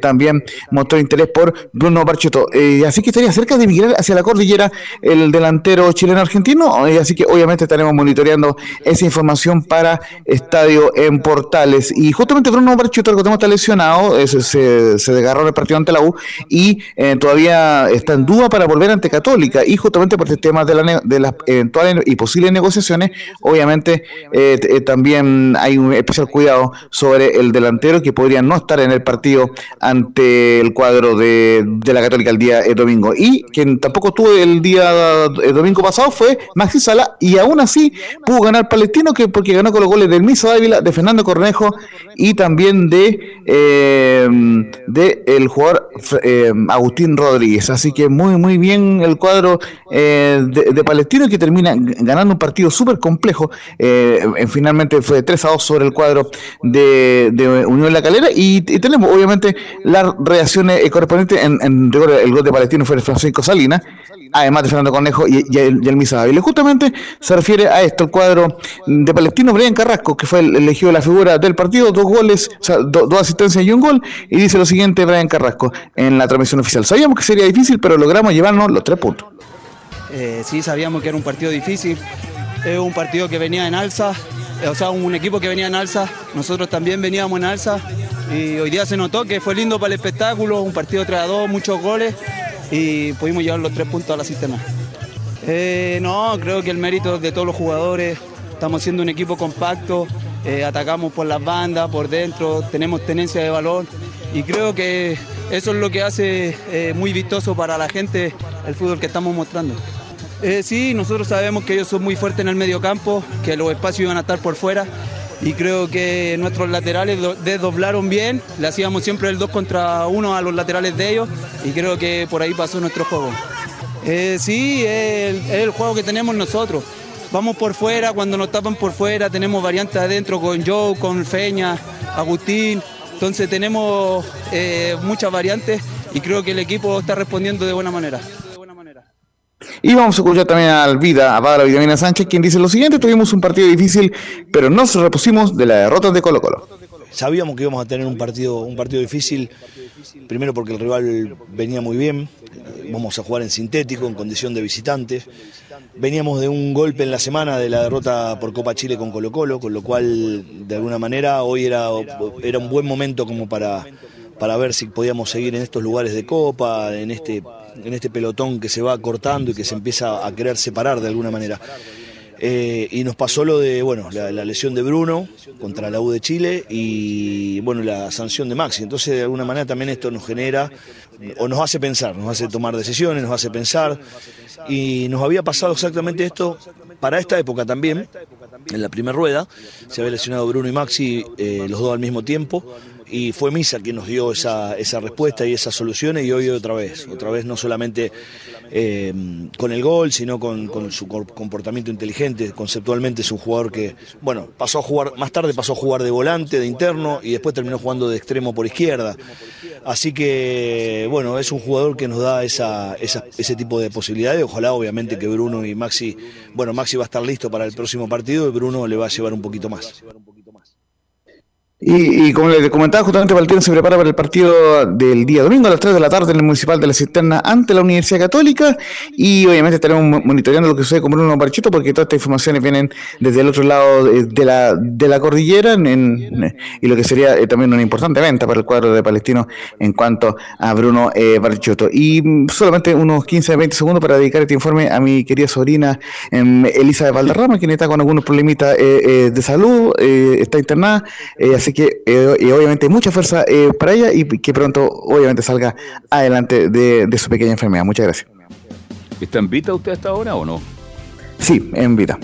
también mostró interés por Bruno Barchiotto. Eh, así que estaría cerca de migrar hacia la cordillera el delantero chileno-argentino. Eh, así que obviamente estaremos monitoreando esa información para Estadio en Portales. Y justamente Bruno Barchiotto, que está lesionado, se, se, se, desgarró en el partido ante la U y todavía está en duda para volver ante Católica. Y justamente por el tema de, la, de las eventuales y posibles negociaciones, obviamente también hay un especial cuidado sobre el delantero que podría no estar en el partido ante el cuadro de, de la Católica el día eh, domingo. Y quien tampoco estuvo el día eh, domingo pasado fue Maxi Sala y aún así pudo ganar Palestino que porque ganó con los goles del Misa Dávila, de Fernando Cornejo y también de, eh, de el jugador Agustín Rodríguez. Así que muy muy bien el cuadro de, de, Palestino que termina ganando un partido súper complejo. finalmente fue 3 a 2 sobre el cuadro de, de Unión La Calera y, y tenemos obviamente las reacciones correspondientes en, en rigor el gol de Palestino fue Francisco Salinas, además de Fernando Cornejo y, el, y Misa Dávila. Justamente se refiere a esto, el cuadro de Palestino, Brian Carrasco, que fue el elegido la figura del partido, dos goles, o sea, do, dos asistencias y un gol, y dice lo siguiente Brian Carrasco en la transmisión oficial. Sabíamos que sería difícil, pero logramos llevarnos los tres puntos. Eh, sí, sabíamos que era un partido difícil, es un partido que venía en alza, o sea, un equipo que venía en alza, nosotros también veníamos en alza y hoy día se notó que fue lindo para el espectáculo, un partido 3 a 2, muchos goles y pudimos llevar los tres puntos a la cisterna. Eh, no, creo que el mérito de todos los jugadores, estamos siendo un equipo compacto, eh, atacamos por las bandas, por dentro, tenemos tenencia de valor y creo que eso es lo que hace eh, muy vistoso para la gente el fútbol que estamos mostrando. Eh, sí, nosotros sabemos que ellos son muy fuertes en el medio campo, que los espacios iban a estar por fuera y creo que nuestros laterales desdoblaron bien, le hacíamos siempre el 2 contra 1 a los laterales de ellos y creo que por ahí pasó nuestro juego. Eh, sí, es el, es el juego que tenemos nosotros. Vamos por fuera, cuando nos tapan por fuera, tenemos variantes adentro con Joe, con Feña, Agustín. Entonces tenemos eh, muchas variantes y creo que el equipo está respondiendo de buena manera. Y vamos a escuchar también al Vida, a Pablo Vitamina Sánchez, quien dice lo siguiente, tuvimos un partido difícil, pero nos repusimos de la derrota de Colo Colo. Sabíamos que íbamos a tener un partido, un partido difícil, primero porque el rival venía muy bien, vamos a jugar en sintético, en condición de visitantes. Veníamos de un golpe en la semana de la derrota por Copa Chile con Colo Colo, con lo cual de alguna manera hoy era, era un buen momento como para, para ver si podíamos seguir en estos lugares de Copa, en este, en este pelotón que se va cortando y que se empieza a querer separar de alguna manera. Eh, y nos pasó lo de, bueno, la, la, lesión de Bruno contra la U de Chile y, bueno, la sanción de Maxi. Entonces, de alguna manera también esto nos genera, o nos hace pensar, nos hace tomar decisiones, nos hace pensar. Y nos había pasado exactamente esto para esta época también, en la primera rueda. Se había lesionado Bruno y Maxi eh, los dos al mismo tiempo y fue Misa quien nos dio esa, esa respuesta y esas soluciones y hoy otra vez, otra vez no solamente eh, con el gol, sino con, su comportamiento inteligente, conceptualmente es un jugador que, bueno, pasó a jugar, más tarde pasó a jugar de volante, de interno y después terminó jugando de extremo por izquierda. Así que, bueno, es un jugador que nos da esa, esa, ese tipo de posibilidades, ojalá obviamente que Bruno y Maxi, bueno, Maxi va a estar listo para el próximo partido y Bruno le va a llevar un poquito más. Y, como les comentaba, justamente Valtierra se prepara para el partido del día domingo a las 3 de la tarde en el Municipal de la Cisterna ante la Universidad Católica. Y obviamente estaremos monitoreando lo que sucede con Bruno Barchito porque todas estas informaciones vienen desde el otro lado de la, de la cordillera en, y lo que sería eh, también una importante venta para el cuadro de Palestino en cuanto a Bruno eh, Barchito. Y solamente unos 15 20 segundos para dedicar este informe a mi querida sobrina eh, Elisa de Valderrama, quien está con algunos problemitas eh, de salud, está internada. así que eh, y obviamente mucha fuerza eh, para ella y que pronto obviamente salga adelante de, de, su pequeña enfermedad. Muchas gracias. ¿Está en Vita usted hasta ahora o no? Sí, en Vita.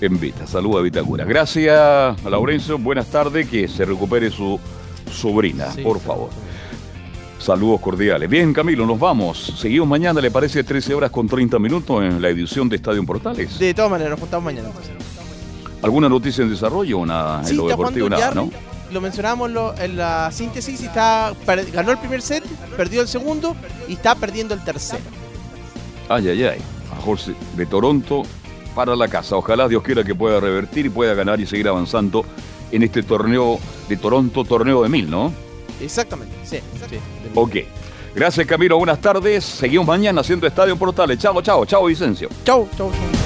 En Vita, saluda a Vitacura. Gracias, Laurencio. Buenas tardes, que se recupere su sobrina, sí, por favor. Saludos cordiales. Bien, Camilo, nos vamos. Seguimos mañana, ¿le parece 13 horas con 30 minutos en la edición de Estadio en Portales? De todas maneras, nos juntamos mañana. ¿Alguna noticia en desarrollo o nada? Sí, en lo deportivo nada, ¿no? Lo mencionábamos lo- en la síntesis. Está, ganó el primer set, perdió el segundo y está perdiendo el tercero. Ay, ay, ay. A Jorge de Toronto para la casa. Ojalá Dios quiera que pueda revertir y pueda ganar y seguir avanzando en este torneo de Toronto, torneo de mil, ¿no? Exactamente, sí. sí. Ok. Gracias, Camilo. Buenas tardes. Seguimos mañana haciendo Estadio en Portales. Chao, chao, chao, Vicencio. Chau, chau, chau.